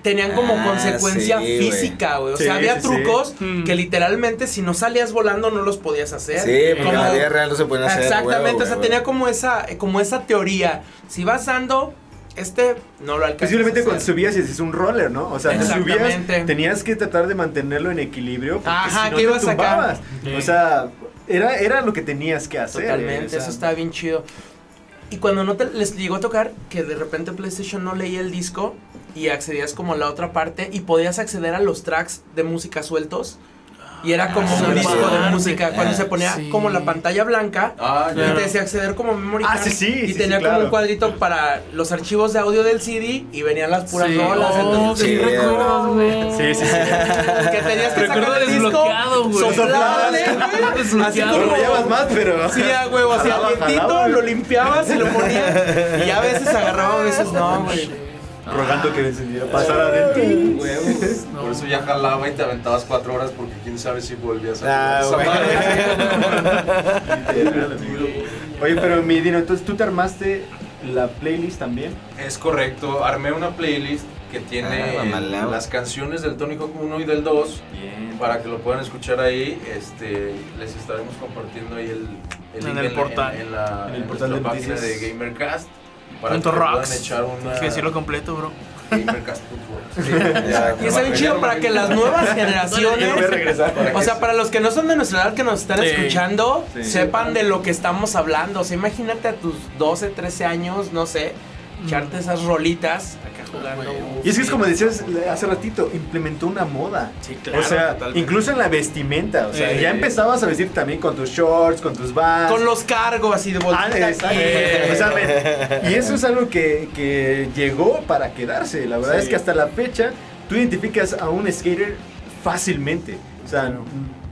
tenían como Ah, consecuencia sí, física, güey. O Sí, sea, había sí, trucos Mm. que literalmente si no salías volando no los podías hacer. Sí, porque la vida real no se pueden hacer. Exactamente, huevo, o sea, tenía como esa, como esa teoría. Si vas dando, este no lo alcanzas. Posiblemente cuando subías y es un roller, ¿no? O sea, te subías, Exactamente. tenías que tratar de mantenerlo en equilibrio porque Ajá, si no que te ibas tumbabas. Sí. O sea, era, era lo que tenías que hacer. Totalmente, o sea, eso estaba bien chido. Y cuando no te, les llegó a tocar que de repente PlayStation no leía el disco y accedías como a la otra parte y podías acceder a los tracks de música sueltos. Y era como Ah, un sí, disco de música. Cuando se ponía Sí. como la pantalla blanca Ah, y ya. te decía acceder como memory Ah, card, sí, sí, y sí, tenía sí, como claro. un cuadrito para los archivos de audio del CD y venían las puras Sí. rolas. Oh, entonces, sí, recuerdas, güey. Sí, sí, sí. que tenías que Recuerdo sacar el disco, desbloqueado, güey. así como Lo más, pero. Sí, a huevo, así lo limpiabas y lo ponías. Y a veces agarraba, a veces no, güey. Rogando que me encendiera. Pasara de ti. No. Por eso ya jalaba y te aventabas cuatro horas porque quién sabe si volvías Ah, a madre. Oye, pero mi Dino, entonces tú te armaste la playlist también. Es correcto, armé una playlist que tiene Ah, las canciones del Tony Hawk 1 y del 2 Bien. para que lo puedan escuchar ahí. Este, les estaremos compartiendo ahí el, En link el en, portal. en, en la, En el en portal de página de. Gamercast para Punto que rocks. echar una Tienes que decirlo completo, bro. Sí, Y está bien chido para que las nuevas generaciones. O sea, para los que no son de nuestra edad que nos están Sí. escuchando, Sí. sepan de lo que estamos hablando. O sea, imagínate a tus 12, 13 años, no sé, echarte esas rolitas jugando. Y es que es como decías hace ratito, implementó una moda. Sí, claro, o sea, totalmente. incluso en la vestimenta. O sea, Eh. ya empezabas a vestir también con tus shorts, con tus vans. Con los cargos así de Ah, bolsitas. exacto. Eh. O sea, y eso es algo que, que llegó para quedarse. La verdad Sí. es que hasta la fecha tú identificas a un skater fácilmente. O sea,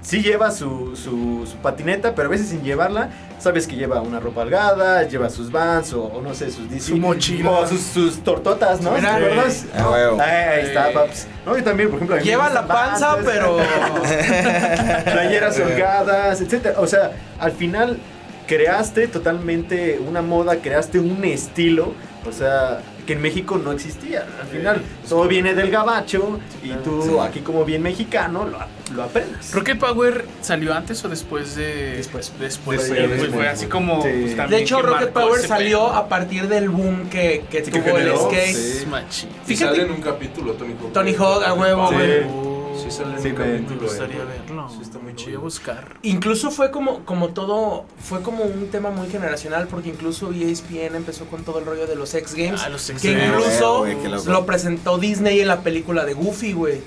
sí lleva su, su, su patineta, pero a veces sin llevarla, sabes que lleva una ropa holgada, lleva sus vans o, o no sé, sus DC. Su mochila. O sus, sus tortotas, ¿no? Mira, ¿Te acuerdas? Ah, huevo. Ahí, ahí está, paps. No, yo también, por ejemplo. Lleva la panza, pero. playeras holgadas, etcétera. O sea, al final creaste totalmente una moda, creaste un estilo, o sea, que en México no existía. Al final, todo viene del gabacho y tú Sí. aquí como bien mexicano lo, lo aprendes. Rocket Power salió antes o después de. Después. Después. Después, sí, después. pues fue así como. Sí. pues, De hecho, Rocket Power salió a partir del boom que, que Sí, que tuvo el generó, skate. machín. Y Fíjate- sale en un capítulo Tony Hawk. Tony Hawk, a huevo, Sí. güey. Sí sale Sí, me- Me eh. gustaría verlo. Sí, está muy Lo Voy chido. a buscar. Incluso fue como, como todo, fue como un tema muy generacional porque incluso ESPN empezó con todo el rollo de los X Games. Ah, los X que Games. incluso lo presentó Disney en la película de Goofy, güey.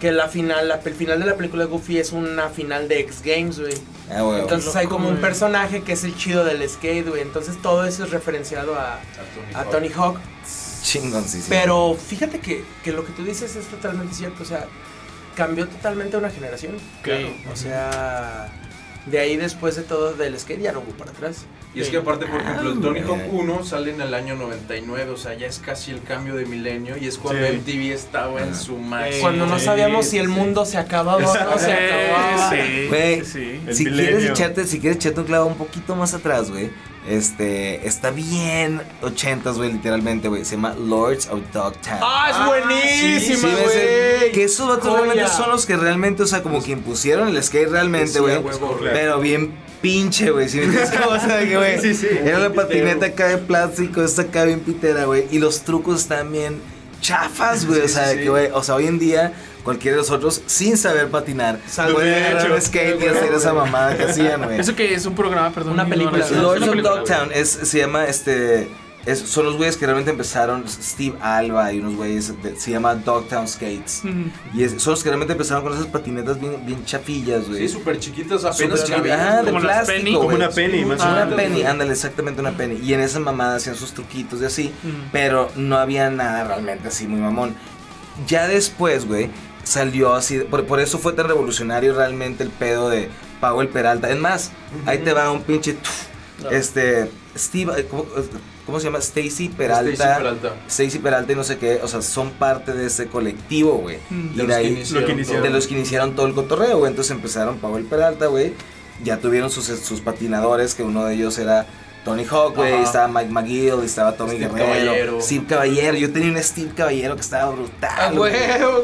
Que la final, la, el final de la película de Goofy es una final de X Games, güey. Ah, huevo. Entonces hay como un personaje que es el chido del skate, güey. Entonces todo eso es referenciado a, a Tony Hawk. Chingoncísimo. Pero fíjate que, que lo que tú dices es totalmente cierto. O sea, cambió totalmente una generación. Claro. O sea, de ahí después de todo del skate ya no hubo para atrás. Y es que aparte, por ejemplo, el Tony Ah, Hawk mira. 1 sale en el año 99, o sea, ya es casi el cambio de milenio y es cuando Sí. MTV estaba en su máximo. Cuando no Sí, sabíamos si el sí. mundo se acababa o no se Sí, acababa. sí, Güey, sí, sí. El si milenio. quieres echarte, si quieres echarte un clavo un poquito más atrás, güey. Este, está bien ochentas, güey, literalmente, güey. Se llama Lords of Dogtown. ¡Ah, es Ah, buenísima, güey! que esos vatos realmente son los que realmente, o sea, como que impusieron el skate realmente, güey. pero bien pinche, güey. ¿sí me o sea, que, güey. Sí, sí, sí. Era la patineta acá de plástico, esta acá bien pitera, güey. Y los trucos están bien chafas, güey. o sea, sí, que, sí. güey, o sea, hoy en día. Cualquiera de nosotros, sin saber patinar, hecho. un skate y hacer esa mamada que hacían, güey. Eso que es un programa, perdón. Una película. Lords of Dogtown es, se llama este. es- son los güeyes que realmente empezaron. Steve Alba y unos güeyes. de- se llama Dogtown Skates. Y es- son los que realmente empezaron con esas patinetas bien, bien chafillas, güey. Sí, súper chiquitas, apenas chavillas, güey. Como plástico, penny. Como una penny, más o Ah, Una penny, ándale, exactamente una penny. Y en esa mamada hacían sus truquitos y así. Mm. Pero no había nada realmente así muy mamón. Ya después, güey, salió así. Por, por eso fue tan revolucionario realmente el pedo de el Peralta. Es más, ahí te va un pinche. tuf, Este, Steve, eh, ¿cómo, cómo se llama? Stacy Peralta. Stacy Peralta. Stacy Peralta y no sé qué, o sea, son parte de ese colectivo, güey. Mm. Y De de los que ahí, lo de los que iniciaron todo el cotorreo, güey. Entonces empezaron Powell Peralta, güey. Ya tuvieron sus, sus patinadores, que uno de ellos era Tony Hawk, güey. Estaba Mike McGill, estaba Tommy Steve Guerrero. Caballero. Steve Caballero. Yo tenía un Steve Caballero que estaba brutal. Ah, güey.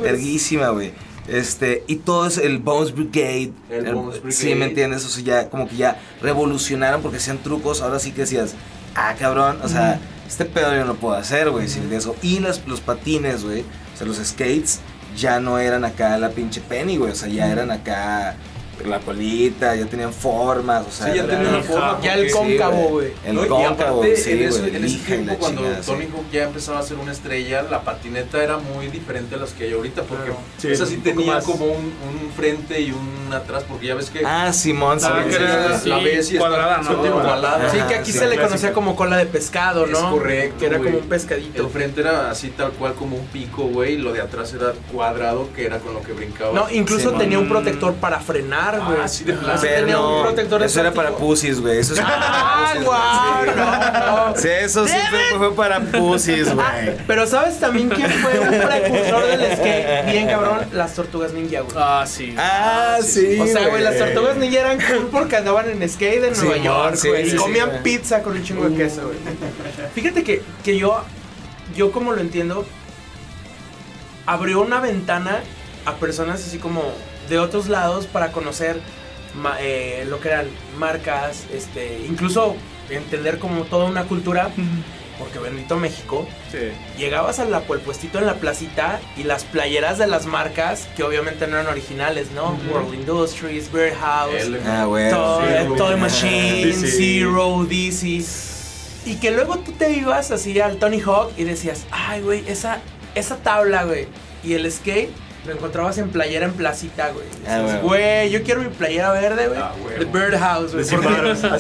Verguísima, güey. Este, y todo es el Bones Brigade. El Bones Sí, Brigade. ¿me entiendes? O sea, ya como que ya revolucionaron porque hacían trucos. Ahora sí que decías, ah, cabrón, o sea, este pedo yo no lo puedo hacer, güey, sin eso. Y los, los patines, güey, o sea, los skates ya no eran acá la pinche penny, güey, o sea, ya eran acá la colita, ya tenían formas, o sea, Sí, ya era- tenía una forma. Ya el cóncavo, güey. El cóncavo, sí, en ese, en tiempo, la cuando chingada. Tony Hawk ya empezaba a ser una estrella, la patineta era muy diferente a las que hay ahorita, porque. Sí, esa sí tenía más. como un, un frente y un atrás, porque ya ves que Ah, Simón, sí, la ves y cuadrada, ¿no? Sí, que aquí sí, se le conocía como cola de pescado, ¿no? Es correcto, Que era como un pescadito. el frente era así tal cual como un pico, güey, y lo de atrás era cuadrado, que era con lo que brincaba. No, incluso tenía un protector para frenar, güey. Ah, sí, de Pero tenía un no, protector eso era para pussies, güey. Eso es Ah, guau, no, no. Sí, eso siempre fue para pussies, güey. Pero ¿sabes también quién fue un precursor del skate? Bien cabrón, las tortugas ninja, güey. Ah, sí. Ah, sí. O sea, güey, las tortugas ninja eran cool porque andaban en skate en Sí, Nueva York, güey. sí, y sí, comían pizza con un chingo de queso, güey. Fíjate que, que yo, yo como lo entiendo, abrió una ventana a personas así como de otros lados para conocer ma- eh, lo que eran marcas, este, incluso entender como toda una cultura, porque bendito México, Sí. llegabas al puestito en la placita y las playeras de las marcas, que obviamente no eran originales, ¿no? World Industries, Warehouse. Ah. Toy, Zero. Toy Machine, DC. Zero, DC. Y que luego tú te ibas así al Tony Hawk y decías, ay, güey, esa, esa tabla, güey. Y el skate lo encontrabas en playera en placita, güey. Ah, Dices, huevo. güey, yo quiero mi playera verde, güey. Ah, de Birdhouse, güey.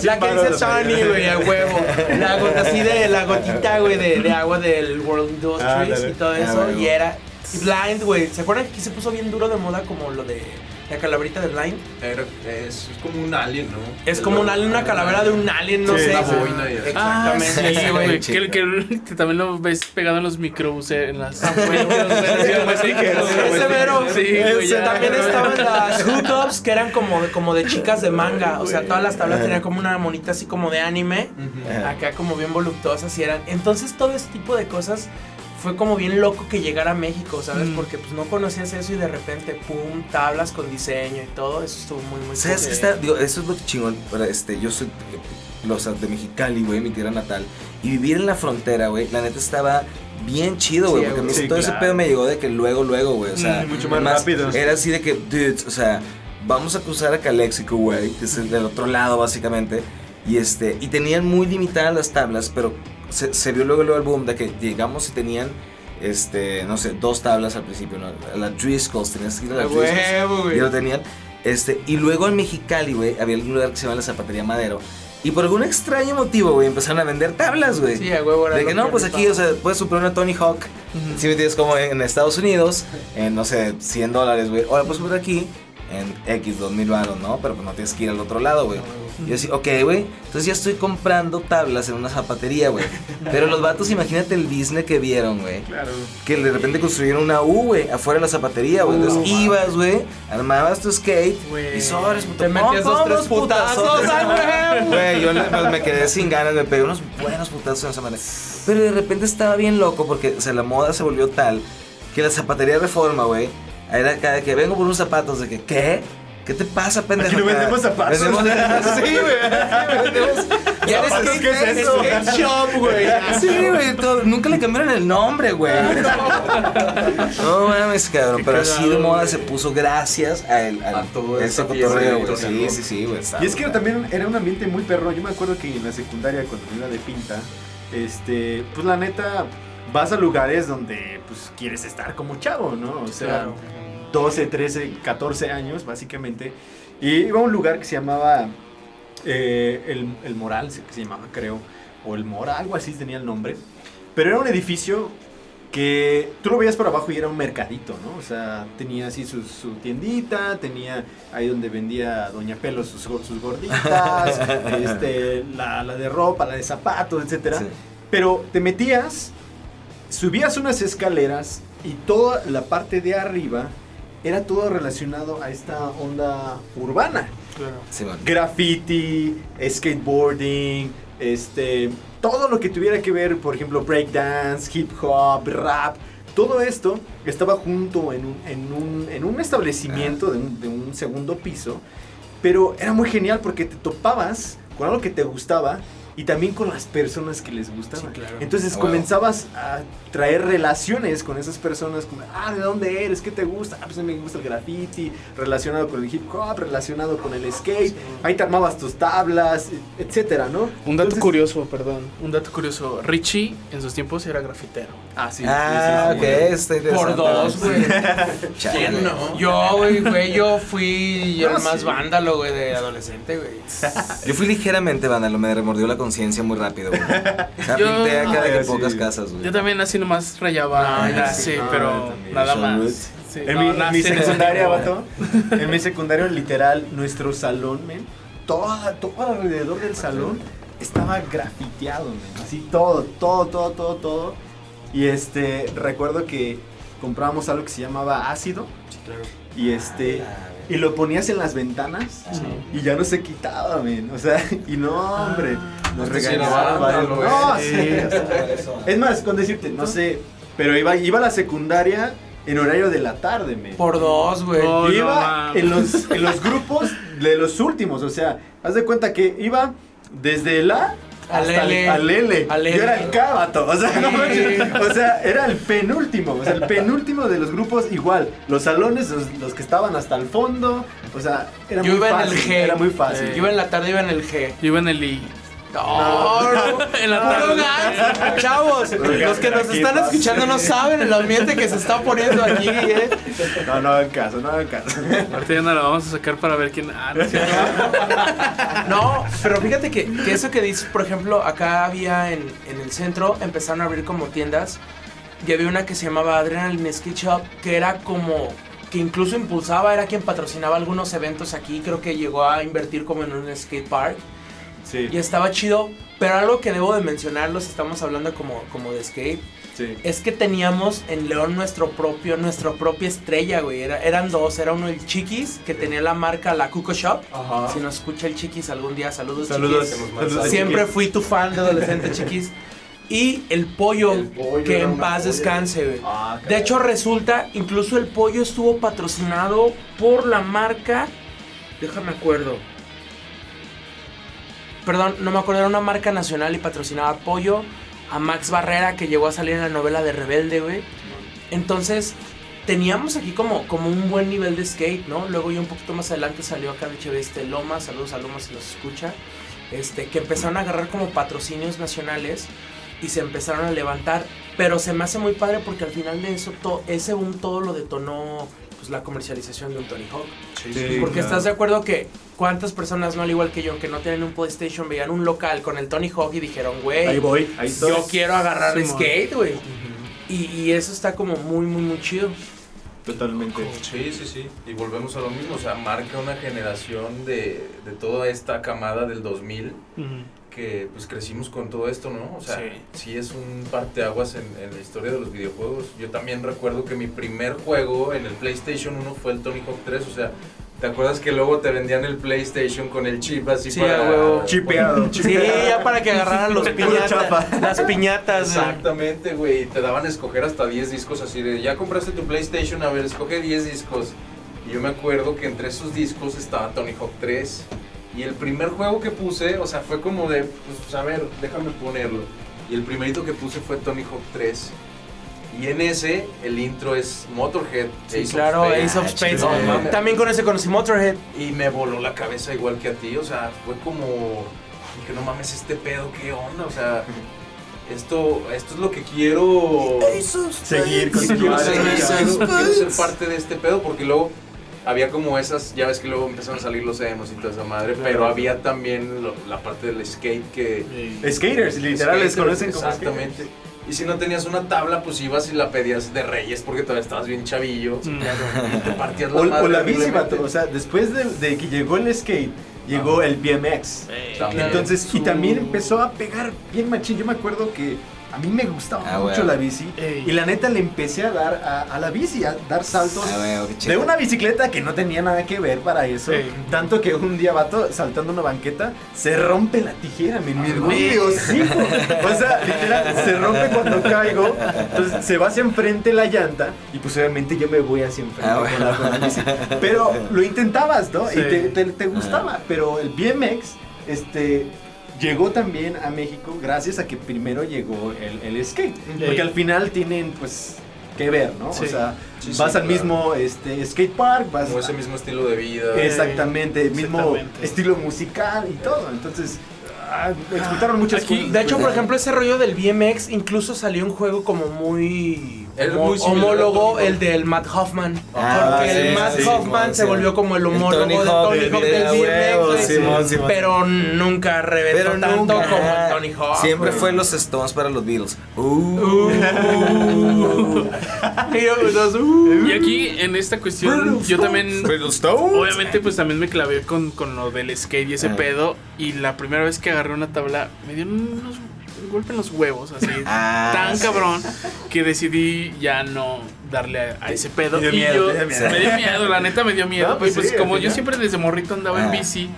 La que dice playera. güey, a huevo. La gota así de la gotita, güey, de, de agua del World Industries Ándale. y todo Ah, eso. y era y Blind, güey. ¿Se acuerdan que aquí se puso bien duro de moda como lo de la calaverita de Blind? Era- es, es como un alien, ¿no? Es como un alien, una calavera de un alien, no Sí, sé. una boina y. Exactamente, Ah, sí. Que, que- que también lo ves pegado en los microbuses, en las... Ah. Ese mero. Sí. También estaban las hookups que eran como, como de chicas de manga. O sea, todas las tablas tenían como una monita así como de anime. Acá como bien voluptuosas y eran. Entonces todo ese tipo de cosas fue como bien loco que llegara a México, ¿sabes? Mm. Porque pues no conocías eso y de repente, pum, tablas con diseño y todo. Eso estuvo muy, muy ¿Sabes qué está? Digo, eso es lo chingón. Este, yo soy eh, o sea, de Mexicali, güey, mi tierra natal. Y vivir en la frontera, güey, la neta estaba bien chido, güey. Sí, porque a mí sí, todo ese pedo me llegó de que luego, luego, güey. O sea, Mm, mucho más rápido. Era así de que, dudes, o sea, vamos a cruzar a Calexico, güey, que es el del otro lado, básicamente. Y este, y tenían muy limitadas las tablas, pero se, se vio luego, luego el boom de que llegamos y tenían. Este, no sé, dos tablas al principio, ¿no? La Driscolls, tenías que ir a la Driscolls. Y lo tenían. Este, y luego en Mexicali, güey, había un lugar que se llama la Zapatería Madero. Y por algún extraño motivo, güey, empezaron a vender tablas, güey. Sí, a huevo de que no, pues aquí, o sea, puedes comprar una Tony Hawk. Si me entiendes, como en Estados Unidos, en, no sé, 100 dólares, güey. Ahora puedes comprar aquí en X, 2000 baros, ¿no? Pero pues no tienes que ir al otro lado, güey. Y yo así, ok, güey. Entonces ya estoy comprando tablas en una zapatería, güey. Pero los vatos, imagínate el business que vieron, güey Claro. que de repente construyeron una U, güey, afuera de la zapatería, güey. Entonces no, ibas, güey, armabas tu skate Güey. y sobres, puto. Te metías dos, tres putazos, ah, güey. Yo pues, me quedé sin ganas, me pegué unos buenos putazos en esa manera. Pero de repente estaba bien loco porque, o sea, la moda se volvió tal que la zapatería Reforma, güey, era cada que vengo por unos zapatos de que, ¿qué? ¿Qué te pasa, pendejo? Aquí no vendemos zapatos. Vendemos, sí, güey. vendemos- Ya eres ¿Zapatos? ¿Qué es eso? Skate shop, güey. Sí, güey, todo- nunca le cambiaron el nombre, güey. No mames, cabrón, pero así de moda güey. se puso gracias a, el, A todo ese cotorreo, güey. Sí, sí, sí, güey. Y es que también era un ambiente muy perro. Yo me acuerdo que en la secundaria, cuando me iba de pinta, este, pues la neta, vas a lugares donde pues quieres estar como chavo, ¿no? O sea, Claro. 12, 13, 14 años, básicamente. Y iba a un lugar que se llamaba eh, el, el Moral, que se llamaba, creo. O el Mora, algo así tenía el nombre. Pero era un edificio que tú lo veías por abajo y era un mercadito, ¿no? O sea, tenía así su, su tiendita, tenía ahí donde vendía Doña Pelo sus, sus gorditas, este, la, la de ropa, la de zapatos, etcétera. Sí. Pero te metías, subías unas escaleras y toda la parte de arriba era todo relacionado a esta onda urbana. Simón. Graffiti, skateboarding, este, todo lo que tuviera que ver, por ejemplo, breakdance, hip hop, rap, todo esto estaba junto en un, en un, en un establecimiento de un, de un segundo piso, pero era muy genial porque te topabas con algo que te gustaba y también con las personas que les gustaban. Sí, claro. Entonces Ah, comenzabas a traer relaciones con esas personas, como, ah, ¿de dónde eres? ¿Qué te gusta? Ah, pues a mí me gusta el graffiti, relacionado con el hip hop, relacionado con el skate, ahí te armabas tus tablas, etcétera, ¿no? Un dato Entonces- curioso, perdón. Un dato curioso. Richie en sus tiempos era grafitero. Ah, sí. Ah, sí. Por dos, güey. ¿Quién no? Yo, güey, güey, yo fui No, el más sí. vándalo, güey, de adolescente, güey. Yo fui ligeramente vándalo, me remordió la conciencia muy rápido, güey. Acá de que Ah, pocas sí. casas, güey. Yo también así nomás rayaba. Ah, ya sí. sé, Ah, pero nada más. Sí, En no, mi, mi en ese secundaria, vato, en mi secundario literal, nuestro salón, men, todo, todo alrededor del salón estaba grafiteado, men, así todo, todo, todo, todo, todo. Y este, recuerdo que comprábamos algo que se llamaba ácido y este, y lo ponías en las ventanas y ya no se quitaba, men, o sea, y no, hombre, nos Este sí regañaban. No, sí, es más, con decirte, no sé, pero iba, iba a la secundaria en horario de la tarde, men. Por dos, güey. No iba en, los, en los grupos de los últimos, o sea, haz de cuenta que iba desde el A Al hasta el- L. al L. Al Yo era el cábato, o sea, no Sí. manches, o sea, era el penúltimo, o sea, el penúltimo de los grupos igual, los salones, los, los que estaban hasta el fondo, o sea, era Yo muy iba en el G. era muy fácil. Yo iba en la tarde, iba en el G. Yo iba en el I. No, no, En la tarde. gas. Chavos, los que nos están escuchando no saben el ambiente que se está poniendo aquí, eh. No, no hagan caso, no hagan caso. Ahorita ya no la vamos a sacar para ver quién. Ah, no. No, pero fíjate que, que eso que dices, por ejemplo, acá había en, en el centro, empezaron a abrir como tiendas y había una que se llamaba Adrenaline Skate Shop, que era como, que incluso impulsaba, era quien patrocinaba algunos eventos aquí, creo que llegó a invertir como en un skate park Sí, y estaba chido, pero algo que debo de mencionarlos, estamos hablando como, como de skate, sí. es que teníamos en León nuestro propio, nuestra propia estrella, güey. Era- eran dos, era uno el Chiquis, que tenía la marca La Cuco Shop. Ajá. Si nos escucha el Chiquis algún día, saludos, Saludos. Chiquis. saludos, Siempre chiquis. fui tu fan de adolescente, Chiquis. Y el pollo, El pollo que en paz descanse, güey. Ah, De hecho, resulta, incluso el pollo estuvo patrocinado por la marca. Déjame acuerdo. Perdón, no me acuerdo, era una marca nacional y patrocinaba Pollo, a Max Barrera, que llegó a salir en la novela de Rebelde, güey. Entonces, teníamos aquí como, como un buen nivel de skate, ¿no? Luego ya un poquito más adelante salió acá de este Loma, saludos a Loma si nos escucha, este, que empezaron a agarrar como patrocinios nacionales y se empezaron a levantar, pero se me hace muy padre porque al final de eso, to- ese boom todo lo detonó pues la comercialización de un Tony Hawk. Sí, Sí. Porque claro. estás de acuerdo que cuántas personas, no al igual que yo, que no tienen un PlayStation, veían un local con el Tony Hawk y dijeron, Ahí güey, voy, ahí estoy. yo quiero agarrar skate, güey. Y, y eso está como muy, muy, muy chido. Totalmente. Sí, sí, sí. Y volvemos a lo mismo. O sea, marca una generación de, de toda esta camada del 2000 Ujú. Que pues crecimos con todo esto, ¿no? O sea, Sí. sí, es un parteaguas en, en la historia de los videojuegos. Yo también recuerdo que mi primer juego en el PlayStation 1 fue el Tony Hawk 3. O sea, ¿te acuerdas que luego te vendían el PlayStation con el chip así Sí, para... huevo. Chipeado. Sí, ya para que agarraran los piñatas, chapa. las piñatas. Exactamente, güey. y Te daban a escoger hasta 10 discos así de, ya compraste tu PlayStation, a ver, escoge 10 discos. Y yo me acuerdo que entre esos discos estaba Tony Hawk 3. Y el primer juego que puse, o sea, fue como de, pues a ver, déjame ponerlo. Y el primerito que puse fue Tony Hawk 3. Y en ese, el intro es Motorhead. Sí, Ace claro. Ace of Spades. No. También con ese conocí Motorhead. Y me voló la cabeza igual que a ti, o sea, fue como, dije, no mames, este pedo, ¿qué onda? O sea, esto, esto es lo que quiero Seguir, continuar. quiero ser parte de este pedo, porque luego había como esas, ya ves que luego empezaron a salir los emos y toda esa madre, pero había también lo- la parte del skate que... Skaters, literal, les Skaters, conocen como Exactamente. Y si no tenías una tabla, pues ibas y la pedías de Reyes porque todavía estabas bien chavillo. Mm. Y te partías la O, madre o la bici. O sea, después de, de que llegó el skate, llegó el BMX. Entonces, y también empezó a pegar bien machín. Yo me acuerdo que a mí me gustaba Ah, mucho la bici. Ey. Y la neta le empecé a dar a, a la bici, a dar saltos. Ah. De una bicicleta que no tenía nada que ver para eso. Ey. Tanto que un día, vato, saltando una banqueta, se rompe la tijera, me me duele, hocico. O sea, literal, se rompe cuando caigo. Entonces se va hacia enfrente la llanta. Y pues obviamente yo me voy hacia enfrente Ah, con, la, con la bici. Pero lo intentabas, ¿no? Sí. Y te, te- te gustaba. Pero el BMX, este. Llegó también a México gracias a que primero llegó el, el skate. Porque al final tienen, pues, que ver, ¿no? Sí. O sea, Sí, sí, vas al claro. mismo este, skate park, vas Como ese mismo estilo de vida. Exactamente, mismo Exactamente. estilo musical y todo. Entonces, ah, explotaron muchas Aquí, cosas. De hecho, por ejemplo, ese rollo del BMX incluso salió un juego como muy, Homo- muy el del Matt Hoffman. Ah, porque el Matt sí, Hoffman se volvió como el El homólogo Tony de Tony Hawk del Simón. Pero nunca reventó Pero tanto nunca. como el. Tony Hawk. Siempre fue los Stones para los Beatles. Uh. Pues, uh. Y aquí, en esta cuestión, yo también. Beatles Stones. Obviamente, pues también me clavé con, con lo del skate y ese Ah. pedo. Y la primera vez que agarré una tabla, me dio unos un golpe en los huevos, así. Ah, tan sí. cabrón que decidí ya no darle a, a ese pedo. Te dio y miedo, yo, me dio miedo, la neta me dio miedo. No, pues pues sí, como yo siempre desde morrito andaba en Ah. bici.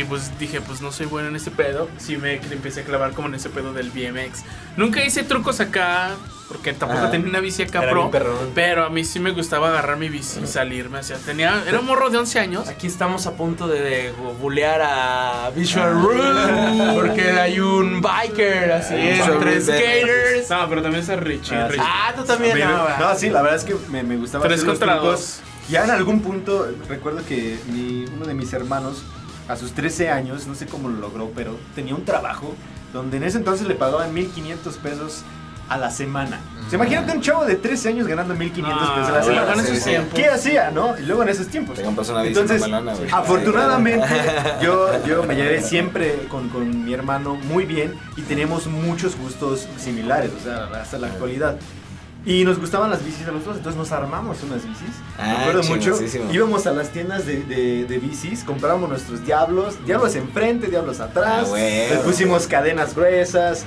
Y pues dije, pues no soy bueno en este pedo. Sí me empecé a clavar como en ese pedo del BMX. Nunca hice trucos acá, porque tampoco Ajá. tenía una bici acá Era pro. Pero a mí sí me gustaba agarrar mi bici y salirme hacia. Tenía, era un morro de 11 años. Aquí estamos a punto de, de bulear a Visual Ah. Rule porque hay un biker así Visual entre Rule skaters. No, pero también es Richie. Ah, Richie. Ah, tú también. Me- no, no, sí, la verdad es que me, me gustaba Tres hacer los contra trucos. dos. Ya en algún punto, recuerdo que mi- uno de mis hermanos, a sus 13 años, no sé cómo lo logró, pero tenía un trabajo donde en ese entonces le pagaban 1500 pesos a la semana. O sea, imagínate un chavo de 13 años ganando 1500 Ah, pesos a la bueno, semana. en esos tiempos. ¿Qué hacía, no? Y luego en esos tiempos. Entonces, güey. afortunadamente, yo, yo me llevé siempre con, con mi hermano muy bien y tenemos muchos gustos similares, o sea, hasta la actualidad. Y nos gustaban las bicis a los dos, entonces nos armamos unas bicis. Ah, me acuerdo mucho. Íbamos a las tiendas de, de- de bicis, comprábamos nuestros diablos, diablos enfrente, diablos atrás. Ah, güey. Les pusimos cadenas gruesas.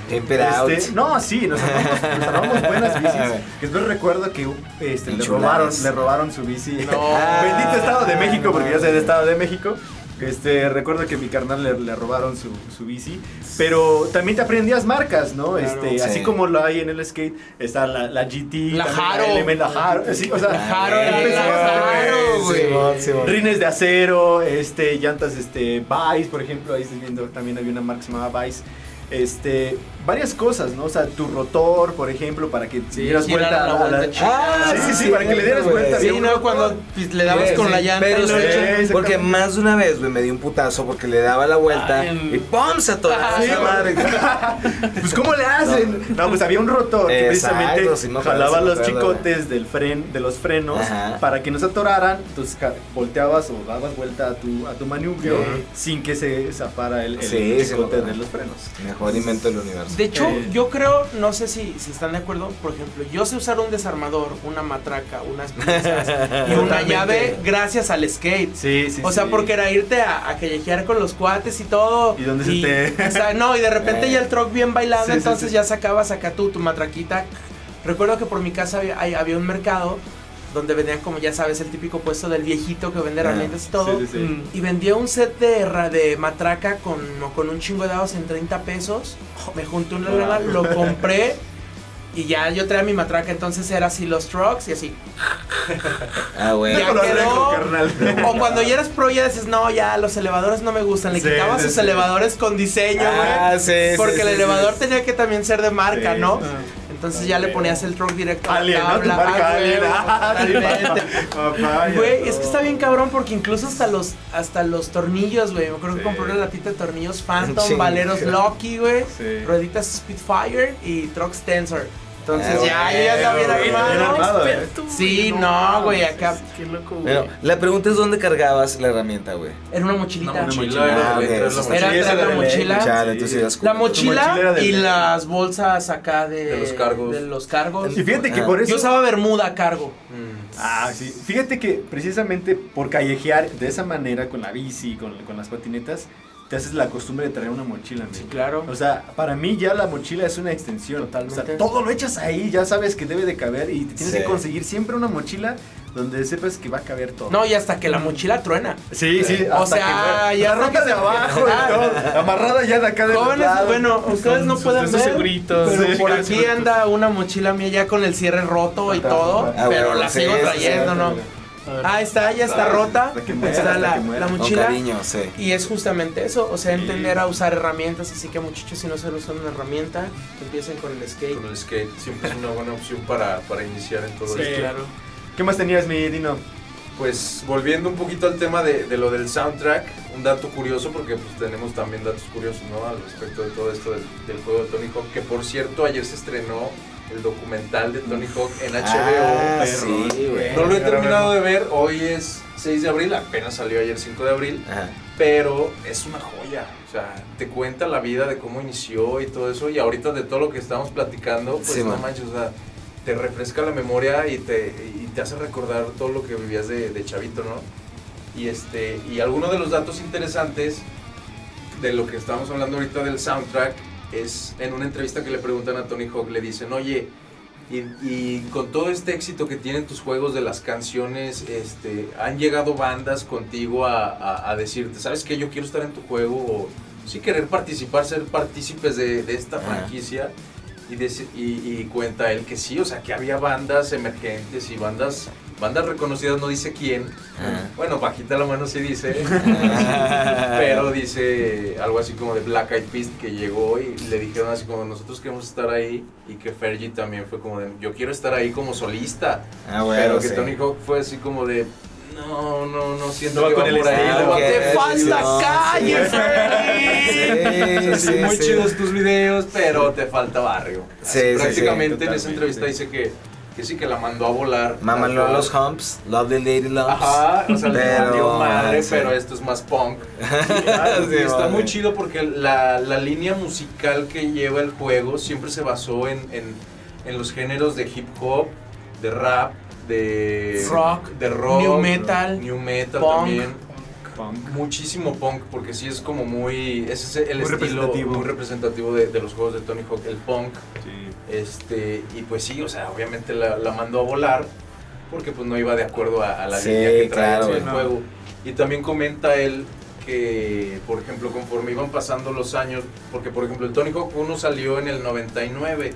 Out. no, sí, nos armamos, nos armamos buenas bicis. Que después recuerdo que este, le, robaron, le robaron su bici. No. Bendito Estado de México, porque yo soy del Estado de México. Este, recuerdo que mi carnal le, le robaron su, su bici, pero también te aprendías marcas, ¿no? este, Sí. así como lo hay en el skate, está la, la GT, La Haro. Element, la Haro, sí, o sea, La Haro la. Simón, Simón. Rines de acero, este, llantas, este, Vice, por ejemplo, ahí estoy viendo, también había una marca que se llamaba Vice. Este, varias cosas, ¿no? O sea, tu rotor, por ejemplo, para que Sí, dieras vuelta la a la, vuelta chingada. Sí, sí, sí, para que le dieras vuelta. Sí, no, rotor. cuando pues, le dabas Sí, con sí, la llanta. Pero sí, exactamente. porque más de una vez, güey, me dio un putazo porque le daba la vuelta Ay, y ¡pum! se atoraba Sí, esa madre. Pues ¿cómo le hacen? No, pues había un rotor que precisamente sí me acuerdo, jalaba sí los chicotes del fren, de los frenos Ajá. para que no se atoraran. Entonces volteabas o dabas vuelta a tu, a tu manubrio Sí. sin que se zapara el, el Sí, sí, chicote de los frenos. Mejor invento del universo. De hecho, Eh. yo creo, no sé si, si están de acuerdo, por ejemplo, yo sé usar un desarmador, una matraca, unas pinzas y una llave gracias al skate. Sí, sí, O sea, sí. porque era irte a, a callejear con los cuates y todo. ¿Y dónde se te- o sea, no, y de repente Eh. ya el truck bien Sí, sí, entonces sí. ya sacabas acá tu, tu matraquita. Recuerdo que por mi casa había, había un mercado donde vendían, como ya sabes, el típico puesto del viejito que vende herramientas y todo. Sí, sí, sí. Mm. Y vendía un set de, ra- de matraca con, con un chingo de dados en 30 pesos. Me junté una lana, lo compré. Y ya yo traía mi matraca, entonces era así los trucks y así. Ah, güey. Ya quedó. O cuando ya eres pro ya dices, no, ya los elevadores no me gustan. Le Sí, sí, sus sí. elevadores con diseño, güey. Ah, sí, sí, porque el sí, elevador sí. tenía que también ser de marca, Sí, ¿no? sí. Entonces ya le ponías el truck directo a la tabla. Ah, güey, es que está bien cabrón porque incluso hasta los hasta los tornillos, güey. Me acuerdo que compré una latita de tornillos Phantom, valeros Loki, güey. Rueditas Spitfire y trucks Tensor. Entonces Ah, ya, ya estaba bien armado. ¿eh? Sí, no, güey, acá Qué loco, güey. Bueno, la pregunta es dónde cargabas la herramienta, güey. era una mochilita. Una mochila, Ah, de ok, traer eso la está Era la mochila. Chale, entonces ibas La mochila, y ley. las bolsas acá de, De los cargos. de los cargos. Y fíjate que Ah. por eso. Yo usaba bermuda a cargo. Mm. Ah, sí. Fíjate que precisamente por callejear de esa manera con la bici, con, con las patinetas, te haces la costumbre de traer una mochila, amigo. Sí, claro. O sea, para mí ya la mochila es una extensión. Totalmente. O sea, todo lo echas ahí, ya sabes que debe de caber y te tienes Sí. que conseguir siempre una mochila donde sepas que va a caber todo. No, y hasta que la mochila truena. Sí, sí. O hasta sea, que- ya la rota de abajo y todo, amarrada ya de acá de Jóvenes, bueno, ustedes no pueden ver, seguritos. pero Sí. por Sí, aquí anda una mochila mía ya con el cierre roto y todo, ah, pero bueno, la sí, sigo sí, trayendo, sí, ¿no? Sí. Ah, está, ya está rota, está la, la mochila. cariño, sí. Y es justamente eso, o sea, entender a usar herramientas, así que muchachos, si no saben usar una herramienta, empiecen con el skate. Con el skate siempre es una buena opción para, para iniciar en todo Sí. esto. Claro. ¿Qué más tenías, mi Dino? Pues volviendo un poquito al tema de, de lo del soundtrack, un dato curioso, porque pues tenemos también datos curiosos ¿no? al respecto de todo esto del, del juego de Tony Hawk, que por cierto ayer se estrenó el documental de Tony Hawk en HBO. Ah, sí, güey. No lo he terminado de ver, hoy es 6 de abril, apenas salió ayer 5 de abril, Ajá. pero es una joya. O sea, te cuenta la vida de cómo inició y todo eso, y ahorita de todo lo que estamos platicando, pues Sí, no man. manches, o sea, te refresca la memoria y te, y te hace recordar todo lo que vivías de, de chavito, ¿no? Y, este, y algunos de los datos interesantes de lo que estamos hablando ahorita del soundtrack es en una entrevista que le preguntan a Tony Hawk, le dicen, oye, y, y con todo este éxito que tienen tus juegos de las canciones, este, han llegado bandas contigo a, a- a decirte, ¿sabes qué? Yo quiero estar en tu juego o sí querer participar, ser partícipes de, de esta franquicia. Y, dice- y, y cuenta él que sí, o sea, que había bandas emergentes y bandas, bandas reconocidas, no dice quién. Ajá. Bueno, bajita la mano sí dice. Pero dice algo así como de Black Eyed Peas que llegó y le dijeron así como nosotros queremos estar ahí y que Fergie también fue como de yo quiero estar ahí como solista. Ah, bueno, pero que sí. Tony Hawk fue así como de no, no, no siento No que con va el por ahí. ¡Te falta no, calle, sí. Fergie! Sí, Sí, sí, muy sí. chidos tus videos, pero te falta barrio. Sí, Así, sí, sí, prácticamente en esa entrevista dice que, que sí que la mandó a volar. Tal cual. los humps, love the lady lumps. Ajá, o sea, le Pero, valió madre, sí. pero esto es más punk. Sí, y está vale. muy chido porque la, la línea musical que lleva el juego siempre se basó en, en, en los géneros de hip hop, de rap, de Rock, de rock, new metal, new metal punk. también. Punk. Muchísimo punk, porque sí es como muy. Ese es el Muy estilo representativo. muy representativo de, de los juegos de Tony Hawk, el punk. Sí. Este, y pues sí, o sea, obviamente la, la mandó a volar porque pues no iba de acuerdo a, a la Sí, línea que traía claro, el juego. Y también comenta él que, por ejemplo, conforme iban pasando los años, porque por ejemplo el Tony Hawk 1 salió en el 99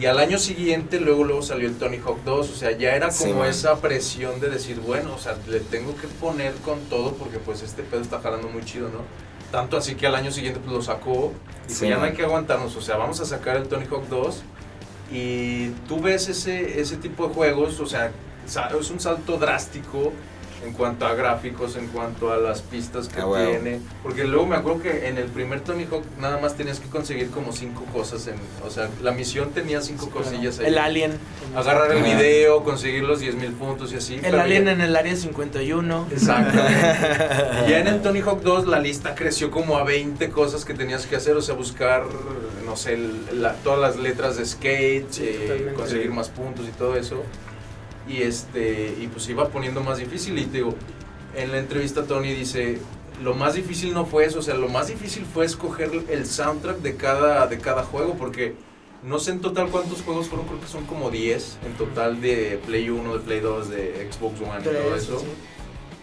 y al año siguiente luego luego salió el Tony Hawk 2, o sea, ya era Sí, como man. esa presión de decir, bueno, o sea, le tengo que poner con todo porque pues este pedo está jalando muy chido, ¿no? Tanto así que al año siguiente pues lo sacó y Sí, ya no hay que aguantarnos, o sea, vamos a sacar el Tony Hawk 2 y tú ves ese, ese tipo de juegos, o sea, es un salto drástico en cuanto a gráficos, en cuanto a las pistas que Ah, tiene. Porque luego me acuerdo que en el primer Tony Hawk nada más tenías que conseguir como cinco cosas. En, o sea, la misión tenía cinco cosillas ahí. El alien. Agarrar el Ajá. video, conseguir los 10 mil puntos y así. El alien ya- en el área 51. Exactamente. Y ya en el Tony Hawk 2 la lista creció como a 20 cosas que tenías que hacer, o sea, buscar, no sé, el- la- todas las letras de skate, Sí, eh, conseguir más puntos y todo eso. Y este y pues iba poniendo más difícil y te digo, en la entrevista Tony dice, lo más difícil no fue eso, o sea, lo más difícil fue escoger el soundtrack de cada de cada juego porque no sé en total cuántos juegos fueron, creo que son como 10 en total de Play 1, de Play 2, de Xbox One y todo eso sí.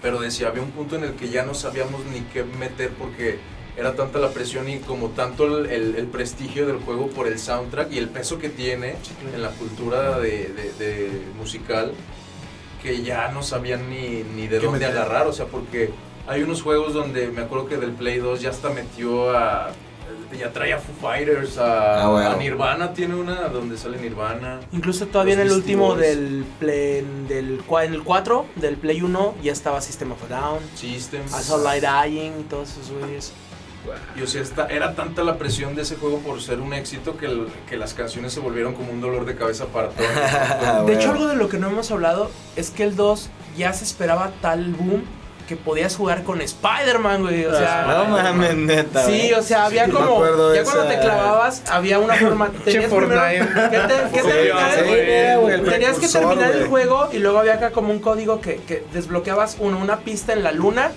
pero decía, había un punto en el que ya no sabíamos ni qué meter porque era tanta la presión y como tanto el, el- el prestigio del juego por el soundtrack y el peso que tiene en la cultura de, de- de musical que ya no sabían ni, ni de ¿Qué dónde meter? agarrar, o sea, porque hay unos juegos donde me acuerdo que del Play 2 ya hasta metió a... Ya trae a Foo Fighters, a, Ah, bueno. a Nirvana, tiene una donde sale Nirvana. Incluso todavía en el último del, play, del, en el 4, del Play 1, ya estaba System of a Down, System. Assault Light Dying y todos esos güeyes. Y o sea, esta- era tanta la presión de ese juego por ser un éxito que, el- que las canciones se volvieron como un dolor de cabeza para todos. Ah, De hecho, algo de lo que no hemos hablado es que el 2 ya se esperaba tal boom que podías jugar con Spider-Man, güey. O sea, No mames, neta. Sí, o sea, había Sí, como. Ya esa- cuando te clavabas, había una forma. Tenías primero, Fortnite. ¿Qué te, qué Sí, terminar el- sí, era, güey, el Tenías que terminar el juego y luego había acá como un código que, que desbloqueabas uno, una pista en la luna.